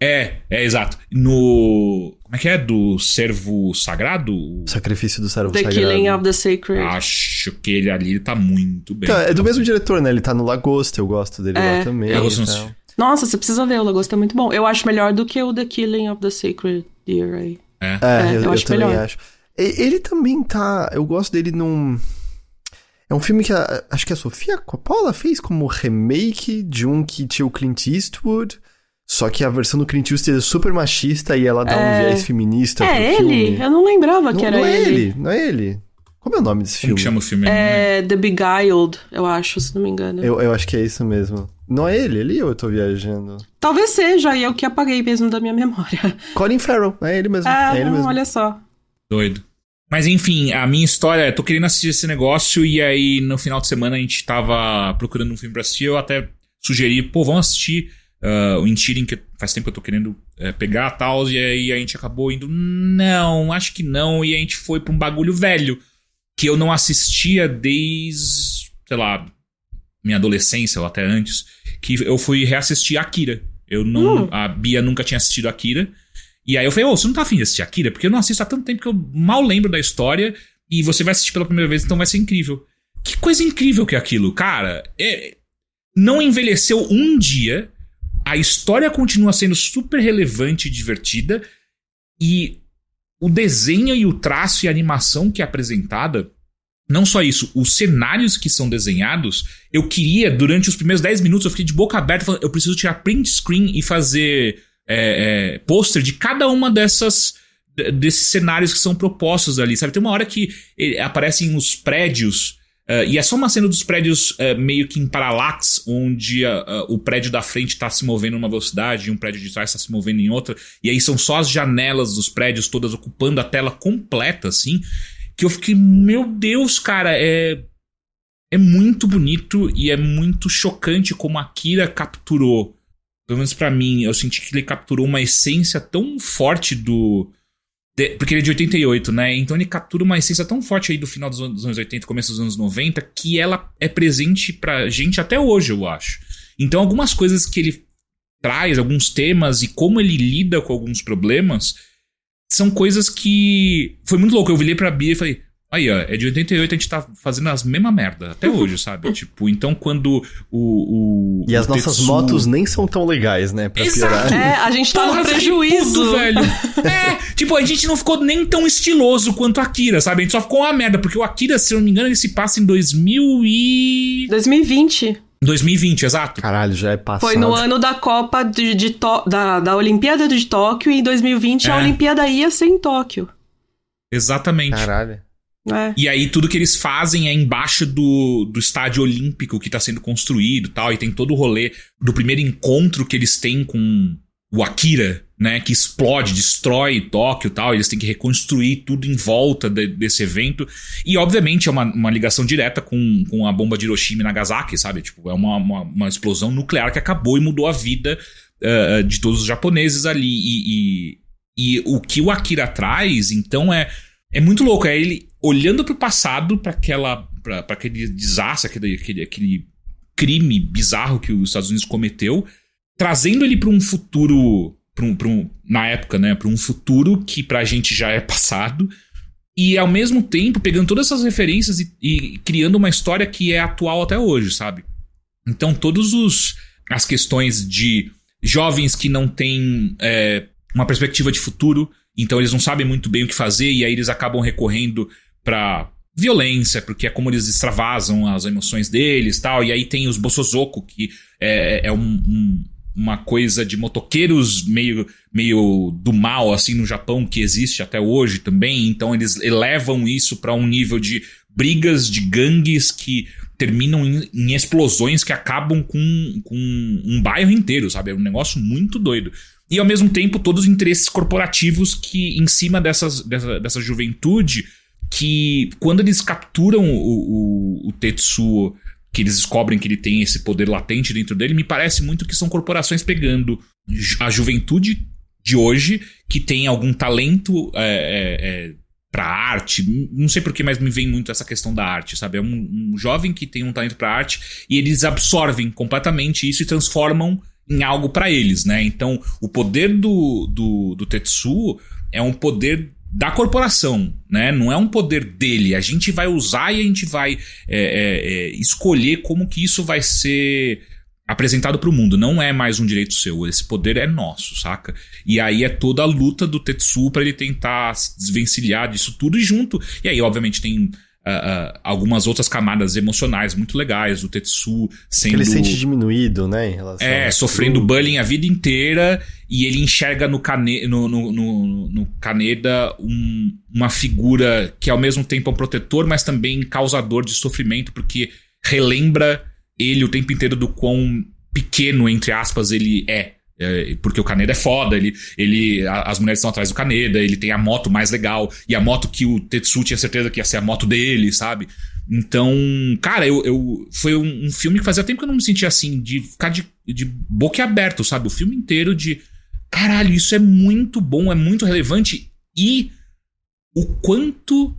É, é exato. No. Como é que é? Do servo sagrado? Sacrifício do servo the sagrado. The Killing of the Sacred. Acho que ele ali tá muito bem. Então, é do mesmo diretor, né? Ele tá no Lagosta, eu gosto dele é. lá também. É, então. Nossa, você precisa ver, o Lagosta é muito bom. Eu acho melhor do que o The Killing of the Sacred Deer aí. É, é, eu, eu, acho eu também melhor. acho. Ele também tá. Eu gosto dele num. É um filme que a, acho que a Sofia Coppola fez como remake de um que tinha o Clint Eastwood. Só que a versão do Clint Eastwood é super machista e ela dá é... um viés feminista. É ele? Filme. Eu não lembrava não, que era não é ele. ele. Não é ele. Como é o nome desse filme? Como chama o filme? É The Beguiled, eu acho, se não me engano. Eu, eu acho que é isso mesmo. Não é ele ali ou eu tô viajando? Talvez seja, e eu que apaguei mesmo da minha memória. Colin Farrell, é ele mesmo. É, é ele mesmo. olha só. Doido. Mas enfim, a minha história, tô querendo assistir esse negócio e aí no final de semana a gente tava procurando um filme pra assistir, eu até sugeri, pô, vamos assistir uh, o Intirin, que faz tempo que eu tô querendo uh, pegar tal, e aí a gente acabou indo, não, acho que não, e a gente foi pra um bagulho velho, que eu não assistia desde, sei lá, minha adolescência ou até antes, que eu fui reassistir Akira. Eu não, uh. a Bia nunca tinha assistido Akira, e aí eu falei, ô, oh, você não tá afim de assistir Akira? Porque eu não assisto há tanto tempo que eu mal lembro da história e você vai assistir pela primeira vez, então vai ser incrível. Que coisa incrível que é aquilo, cara. É... Não envelheceu um dia, a história continua sendo super relevante e divertida, e o desenho e o traço e a animação que é apresentada não só isso, os cenários que são desenhados, eu queria, durante os primeiros 10 minutos, eu fiquei de boca aberta, falando, eu preciso tirar print screen e fazer é, é, pôster de cada uma dessas desses cenários que são propostos ali, sabe? Tem uma hora que aparecem os prédios uh, e é só uma cena dos prédios uh, meio que em paralax, onde uh, o prédio da frente está se movendo numa velocidade e um prédio de trás está se movendo em outra, e aí são só as janelas dos prédios todas ocupando a tela completa, assim, que eu fiquei, meu Deus, cara, é é muito bonito e é muito chocante como a Kira capturou pelo menos para mim, eu senti que ele capturou uma essência tão forte do. De, porque ele é de 88, né? Então ele captura uma essência tão forte aí do final dos, anos 80, começo dos anos 90, que ela é presente pra gente até hoje, eu acho. Então algumas coisas que ele traz, alguns temas e como ele lida com alguns problemas, são coisas que. Foi muito louco. Eu virei pra Bia e falei. Aí, ó, é de 88, a gente tá fazendo as mesmas merda até hoje, sabe? tipo, então quando o. o e as o nossas Tetsu... motos nem são tão legais, né? Pra Exato. É, a gente tá Porra, no prejuízo. Puto, velho. é, tipo, a gente não ficou nem tão estiloso quanto a Akira, sabe? A gente só ficou uma merda, porque o Akira, se eu não me engano, ele se passa em 2000 e. 2020. 2020, exato. Caralho, já é passado. Foi no ano da Copa de, de to, da, da Olimpíada de Tóquio e em 2020 É. a Olimpíada ia ser em Tóquio. Exatamente. Caralho. É. E aí tudo que eles fazem é embaixo do, do estádio olímpico que tá sendo construído tal. E tem todo o rolê do primeiro encontro que eles têm com o Akira, né? Que explode, destrói Tóquio tal. Eles têm que reconstruir tudo em volta de- desse evento. E obviamente é uma, uma ligação direta com, com a bomba de Hiroshima e Nagasaki, sabe? Tipo, é uma, uma, uma explosão nuclear que acabou e mudou a vida eh, de todos os japoneses ali. E, e, e o que o Akira traz, então, é, é muito louco. É ele olhando pro passado, para aquela. para aquele desastre, aquele, aquele, aquele crime bizarro que os Estados Unidos cometeu, trazendo ele para um futuro. Pra um, pra um, na época, né? Para um futuro que pra gente já é passado. E ao mesmo tempo pegando todas essas referências e, e criando uma história que é atual até hoje, sabe? Então, todos os as questões de jovens que não têm é, uma perspectiva de futuro, então eles não sabem muito bem o que fazer e aí eles acabam recorrendo pra violência, porque é como eles extravasam as emoções deles, tal. E aí tem os Bosozoku que é, é um- um- uma coisa de motoqueiros meio meio do mal assim no Japão que existe até hoje também. Então eles elevam isso pra um nível de brigas de gangues que terminam em, em explosões que acabam com, com um bairro inteiro, sabe? É um negócio muito doido. E ao mesmo tempo, todos os interesses corporativos que, em cima dessas, dessa, dessa juventude, que quando eles capturam o, o, o Tetsuo, que eles descobrem que ele tem esse poder latente dentro dele, me parece muito que são corporações pegando a juventude de hoje, que tem algum talento é, é, é, pra arte. Não sei porquê, mas me vem muito essa questão da arte, sabe? É um, um jovem que tem um talento pra arte e eles absorvem completamente isso e transformam em algo pra eles, né? Então, o poder do, do, do Tetsuo é um poder da corporação, né? Não é um poder dele. A gente vai usar e a gente vai é, é, é, escolher como que isso vai ser apresentado pro mundo. Não é mais um direito seu. Esse poder é nosso, saca? E aí é toda a luta do Tetsuo pra ele tentar se desvencilhar disso tudo junto. E aí, obviamente, tem ah, ah, algumas outras camadas emocionais muito legais. O Tetsuo Que sendo. ele se sente diminuído, né? Em relação É, sofrendo bullying a vida inteira e ele enxerga no, cane, no, no, no, no Kaneda um- uma figura que ao mesmo tempo é um protetor, mas também causador de sofrimento, porque relembra ele o tempo inteiro do quão pequeno, entre aspas, ele é. É, porque o Kaneda é foda, ele, ele, a- as mulheres estão atrás do Kaneda, ele tem a moto mais legal, e a moto que o Tetsu tinha certeza que ia ser a moto dele, sabe? Então, cara, eu, eu foi um, um filme que fazia tempo que eu não me sentia assim, de ficar de, de boca aberto, sabe? O filme inteiro de. Caralho, isso é muito bom, é muito relevante. E o quanto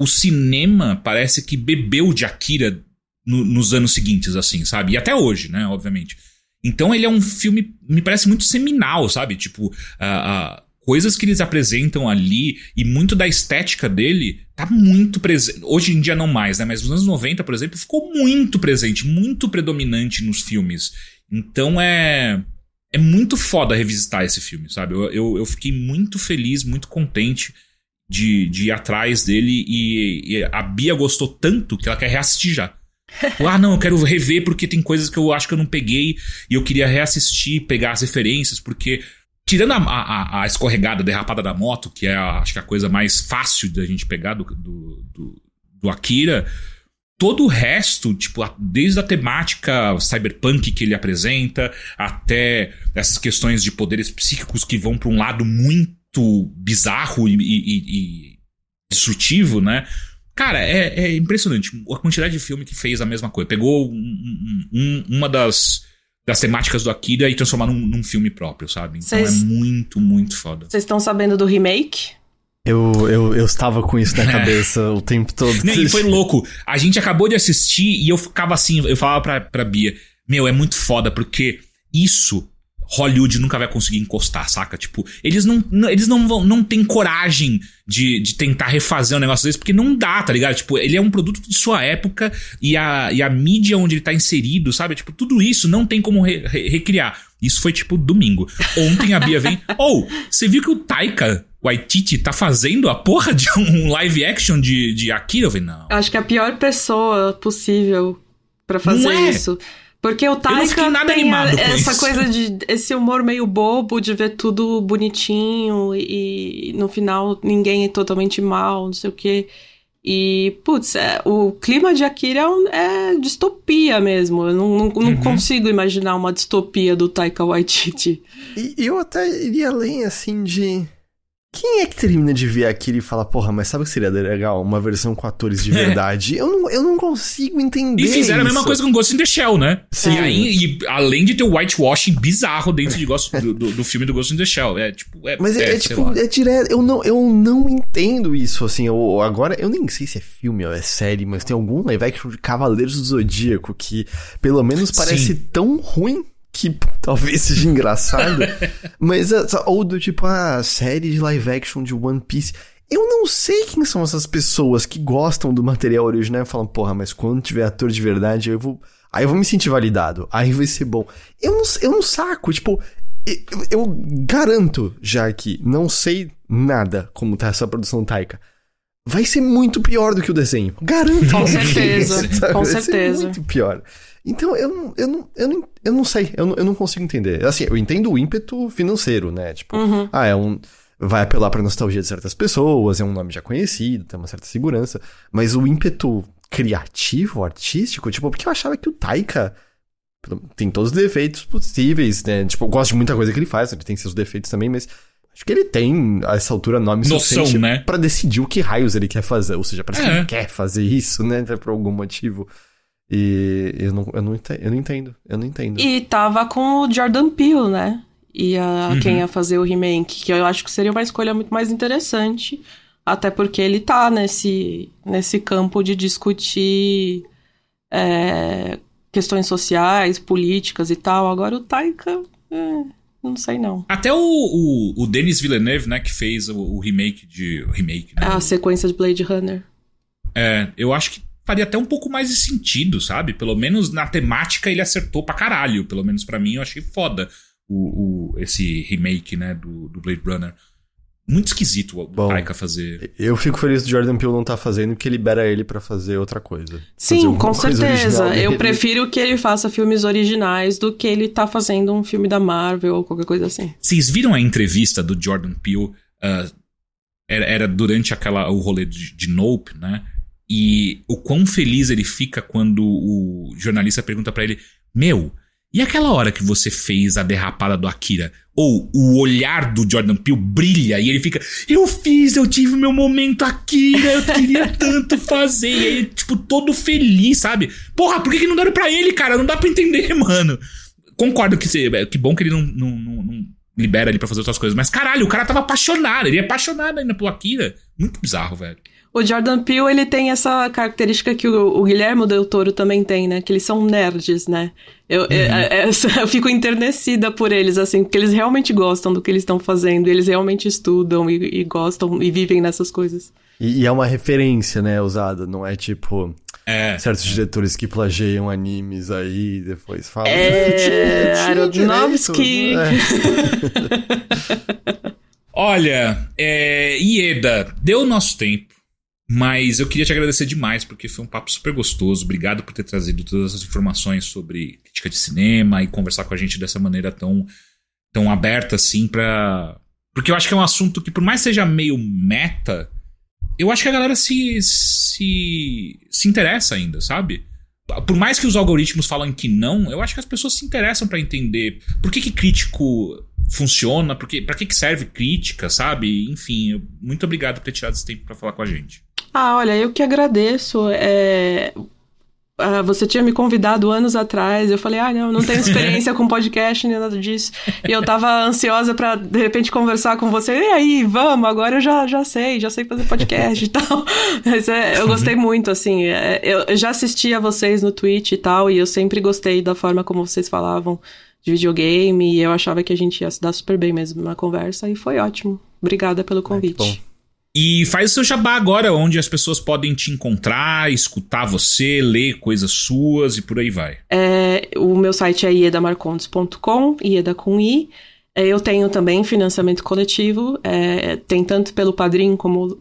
o cinema parece que bebeu de Akira no- nos anos seguintes, assim, sabe? E até hoje, né? Obviamente. Então ele é um filme, me parece muito seminal, sabe? Tipo, ah, coisas que eles apresentam ali e muito da estética dele tá muito presente. Hoje em dia não mais, né? Mas nos anos 90, por exemplo, ficou muito presente, muito predominante nos filmes. Então é. É muito foda revisitar esse filme, sabe? Eu, eu, eu fiquei muito feliz, muito contente de, de ir atrás dele e, e a Bia gostou tanto que ela quer reassistir já. Ah, não, eu quero rever porque tem coisas que eu acho que eu não peguei e eu queria reassistir, pegar as referências, porque tirando a, a, a escorregada, a derrapada da moto, que é a- acho que a coisa mais fácil da gente pegar do, do, do, do Akira, todo o resto, tipo, desde a temática cyberpunk que ele apresenta, até essas questões de poderes psíquicos que vão para um lado muito bizarro e, e- e- e destrutivo, né? Cara, é, é impressionante a quantidade de filme que fez a mesma coisa. Pegou um- um- um- uma das, das temáticas do Akira e transformou num, num filme próprio, sabe? Então Vocês- é muito, muito foda. Vocês estão sabendo do remake? Eu, eu, eu estava com isso na cabeça o tempo todo. Não, e foi louco. A gente acabou de assistir e eu ficava assim, eu falava pra, pra Bia, meu, é muito foda, porque isso Hollywood nunca vai conseguir encostar, saca? Tipo, eles não, não- eles não vão, não têm coragem de, de tentar refazer um negócio desse, porque não dá, tá ligado? Tipo, ele é um produto de sua época e a, e a mídia onde ele tá inserido, sabe? Tipo, tudo isso não tem como re- re- recriar. Isso foi tipo domingo. Ontem a Bia vem, ou, você viu que o Taika Waititi tá fazendo a porra de um live action de, de Akira? Eu falei, não. Acho que é a pior pessoa possível pra fazer é? isso. Porque o Taika nada tem a, essa isso. coisa de esse humor meio bobo de ver tudo bonitinho e, e no final ninguém é totalmente mal, não sei o quê. E, putz, é, o clima de Akira é, um, é distopia mesmo. Eu não, não, não uhum. consigo imaginar uma distopia do Taika Waititi. E eu até iria além, assim, de quem é que termina de ver aquilo e fala, porra, mas sabe o que seria legal? Uma versão com atores de verdade. eu, não, eu não consigo entender. E fizeram isso. a mesma coisa com Ghost in the Shell, né? Sim. E, aí, e além de ter o whitewashing bizarro dentro de Ghost, do, do, do, filme do Ghost in the Shell. É tipo. É, mas é, é, é tipo, é direto. Eu não, eu não entendo isso, assim. Eu, agora, eu nem sei se é filme ou é série, mas tem algum live action de Cavaleiros do Zodíaco que pelo menos parece Sim. tão ruim que talvez seja engraçado, mas ah, ou do tipo a ah, série de live action de One Piece. Eu não sei quem são essas pessoas que gostam do material original e falam, porra, mas quando tiver ator de verdade, eu vou. Aí eu vou me sentir validado. Aí vai ser bom. Eu não, eu não saco, tipo, eu, eu garanto já que não sei nada como tá essa produção Taika. Vai ser muito pior do que o desenho. Garanto. Com certeza. Com certeza. muito pior. Então, eu não, eu não, eu não, eu não sei, eu não, eu não consigo entender. Assim, eu entendo o ímpeto financeiro, né? Tipo, uhum. ah, é um. Vai apelar pra nostalgia de certas pessoas, é um nome já conhecido, tem uma certa segurança. Mas o ímpeto criativo, artístico, tipo, porque eu achava que o Taika tem todos os defeitos possíveis, né? Tipo, eu gosto de muita coisa que ele faz, ele tem seus defeitos também, mas acho que ele tem, a essa altura, nome Noção, suficiente né? pra decidir o que raios ele quer fazer. Ou seja, parece é. que ele quer fazer isso, né? Por algum motivo. E eu não, eu, não entendo, eu não entendo, eu não entendo. E tava com o Jordan Peele, né? E a, uhum. quem ia fazer o remake, que eu acho que seria uma escolha muito mais interessante, até porque ele tá nesse, nesse campo de discutir é, questões sociais, políticas e tal. Agora o Taika, é, não sei não. Até o, o, o Denis Villeneuve, né, que fez o, o remake de... O remake, né? A sequência de Blade Runner. É, eu acho que faria até um pouco mais de sentido, sabe? Pelo menos na temática ele acertou pra caralho. Pelo menos para mim eu achei foda o, o, esse remake, né, do, do Blade Runner. Muito esquisito o Bom, Taika fazer. Eu fico feliz do Jordan Peele não tá fazendo, porque libera ele para fazer outra coisa. Sim, com certeza. Eu prefiro que ele faça filmes originais do que ele tá fazendo um filme da Marvel ou qualquer coisa assim. Vocês viram a entrevista do Jordan Peele? Uh, era, era, durante aquela o rolê de, de Nope, né? E o quão feliz ele fica quando o jornalista pergunta para ele: Meu, e aquela hora que você fez a derrapada do Akira? Ou o olhar do Jordan Peele brilha e ele fica: Eu fiz, eu tive meu momento Akira, eu queria tanto fazer. E aí, tipo, todo feliz, sabe? Porra, por que, que não deram pra ele, cara? Não dá pra entender, mano. Concordo que, que bom que ele não, não, não, não libera ele pra fazer outras coisas. Mas caralho, o cara tava apaixonado, ele é apaixonado ainda pelo Akira. Muito bizarro, velho. O Jordan Peele, ele tem essa característica que o, o Guilherme Del Toro também tem, né? Que eles são nerds, né? Eu, uhum. eu, é, é, eu, fico enternecida por eles, assim, porque eles realmente gostam do que eles estão fazendo, eles realmente estudam e, e, gostam e vivem nessas coisas. E, e, é uma referência, né, usada, não é tipo... É. Certos diretores que plagiam animes aí depois falam... É, Aronofsky... É. Olha, é, Ieda, deu o nosso tempo. Mas eu queria te agradecer demais, porque foi um papo super gostoso. Obrigado por ter trazido todas essas informações sobre crítica de cinema e conversar com a gente dessa maneira tão, tão aberta assim pra. Porque eu acho que é um assunto que, por mais seja meio meta, eu acho que a galera se, se, se interessa ainda, sabe? Por mais que os algoritmos falam que não, eu acho que as pessoas se interessam para entender por que, que crítico funciona, porque, pra que, que serve crítica, sabe? Enfim, muito obrigado por ter tirado esse tempo para falar com a gente. Ah, olha, eu que agradeço. É... Ah, você tinha me convidado anos atrás, eu falei, ah, não, não tenho experiência com podcast nem nada disso. E eu tava ansiosa para de repente conversar com você. E aí, vamos, agora eu já, já sei, já sei fazer podcast e tal. Mas é, eu gostei muito, assim. É, eu, já assisti a vocês no Twitch e tal, e eu sempre gostei da forma como vocês falavam de videogame, e eu achava que a gente ia se dar super bem mesmo na conversa, e foi ótimo. Obrigada pelo convite. E faz o seu jabá agora, onde as pessoas podem te encontrar, escutar você, ler coisas suas e por aí vai. É, o meu site é iedamarcondes.com, ieda com i. É, eu tenho também financiamento coletivo, é, tem tanto pelo Padrim como,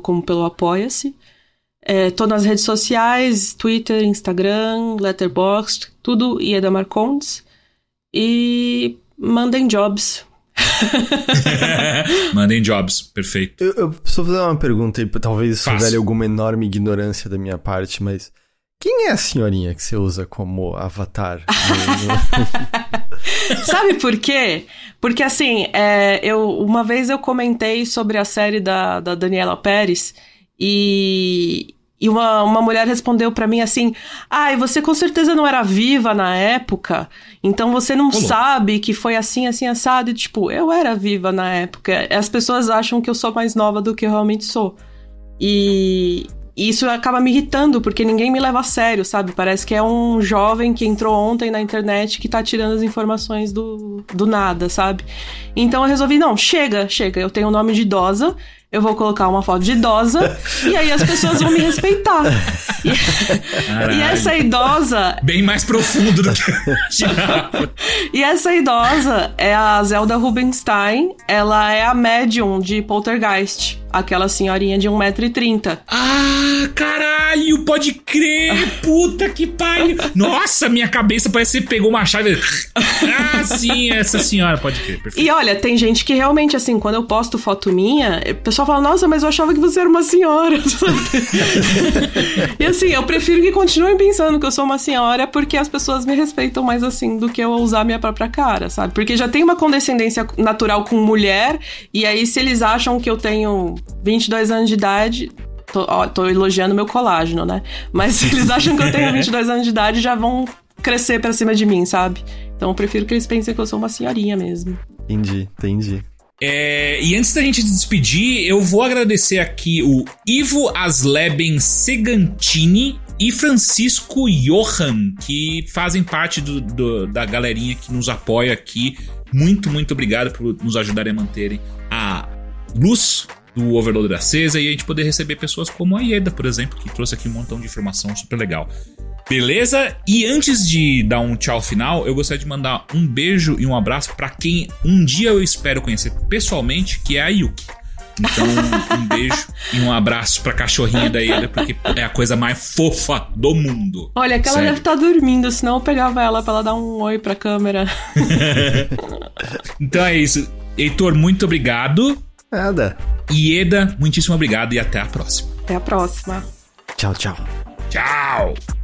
como pelo Apoia-se. É, tô nas redes sociais, Twitter, Instagram, Letterboxd, tudo Ieda Marcondes. E mandem jobs. mandem jobs, perfeito. Eu, eu preciso fazer uma pergunta, e talvez isso revele alguma enorme ignorância da minha parte, mas quem é a senhorinha que você usa como avatar? Sabe por quê? Porque assim, é, eu uma vez eu comentei sobre a série da, da Daniela Pérez e, e uma, uma mulher respondeu para mim assim: Ai, ah, você com certeza não era viva na época, então você não Olá. sabe que foi assim, assim, assado. E, tipo, eu era viva na época. As pessoas acham que eu sou mais nova do que eu realmente sou. E, e isso acaba me irritando, porque ninguém me leva a sério, sabe? Parece que é um jovem que entrou ontem na internet que tá tirando as informações do, do nada, sabe? Então eu resolvi, não, chega, chega. Eu tenho o nome de idosa, eu vou colocar uma foto de idosa e aí as pessoas vão me respeitar. E, e essa idosa. Bem mais profundo do que E essa idosa é a Zelda Rubinstein. Ela é a médium de Poltergeist. Aquela senhorinha de 1,30m. Ah, caralho, pode crer! Puta que pariu! Nossa, minha cabeça parece que pegou uma chave. Ah, sim, essa senhora, pode crer. Perfeito. E olha, tem gente que realmente, assim, quando eu posto foto minha, o pessoal fala, nossa, mas eu achava que você era uma senhora. e assim, eu prefiro que continuem pensando que eu sou uma senhora porque as pessoas me respeitam mais assim do que eu usar minha própria cara, sabe? Porque já tem uma condescendência natural com mulher, e aí se eles acham que eu tenho 22 anos de idade. Tô, ó, tô elogiando meu colágeno, né? Mas se eles acham que eu tenho 22 anos de idade, já vão crescer pra cima de mim, sabe? Então eu prefiro que eles pensem que eu sou uma senhorinha mesmo. Entendi, entendi. É, e antes da gente despedir, eu vou agradecer aqui o Ivo Asleben Segantini e Francisco Johan, que fazem parte do, do, da galerinha que nos apoia aqui. Muito, muito obrigado por nos ajudarem a manterem a luz do Overloader acesa e a gente poder receber pessoas como a Ieda, por exemplo, que trouxe aqui um montão de informação super legal. Beleza? E antes de dar um tchau final, eu gostaria de mandar um beijo e um abraço para quem um dia eu espero conhecer pessoalmente, que é a Yuki. Então, um beijo e um abraço pra cachorrinha da Ieda, porque é a coisa mais fofa do mundo. Olha, que ela Sério. deve estar tá dormindo, senão eu pegava ela pra ela dar um oi pra câmera. então é isso. Heitor, muito obrigado. Nada. Ieda, muitíssimo obrigado e até a próxima. Até a próxima. Tchau, tchau. Tchau.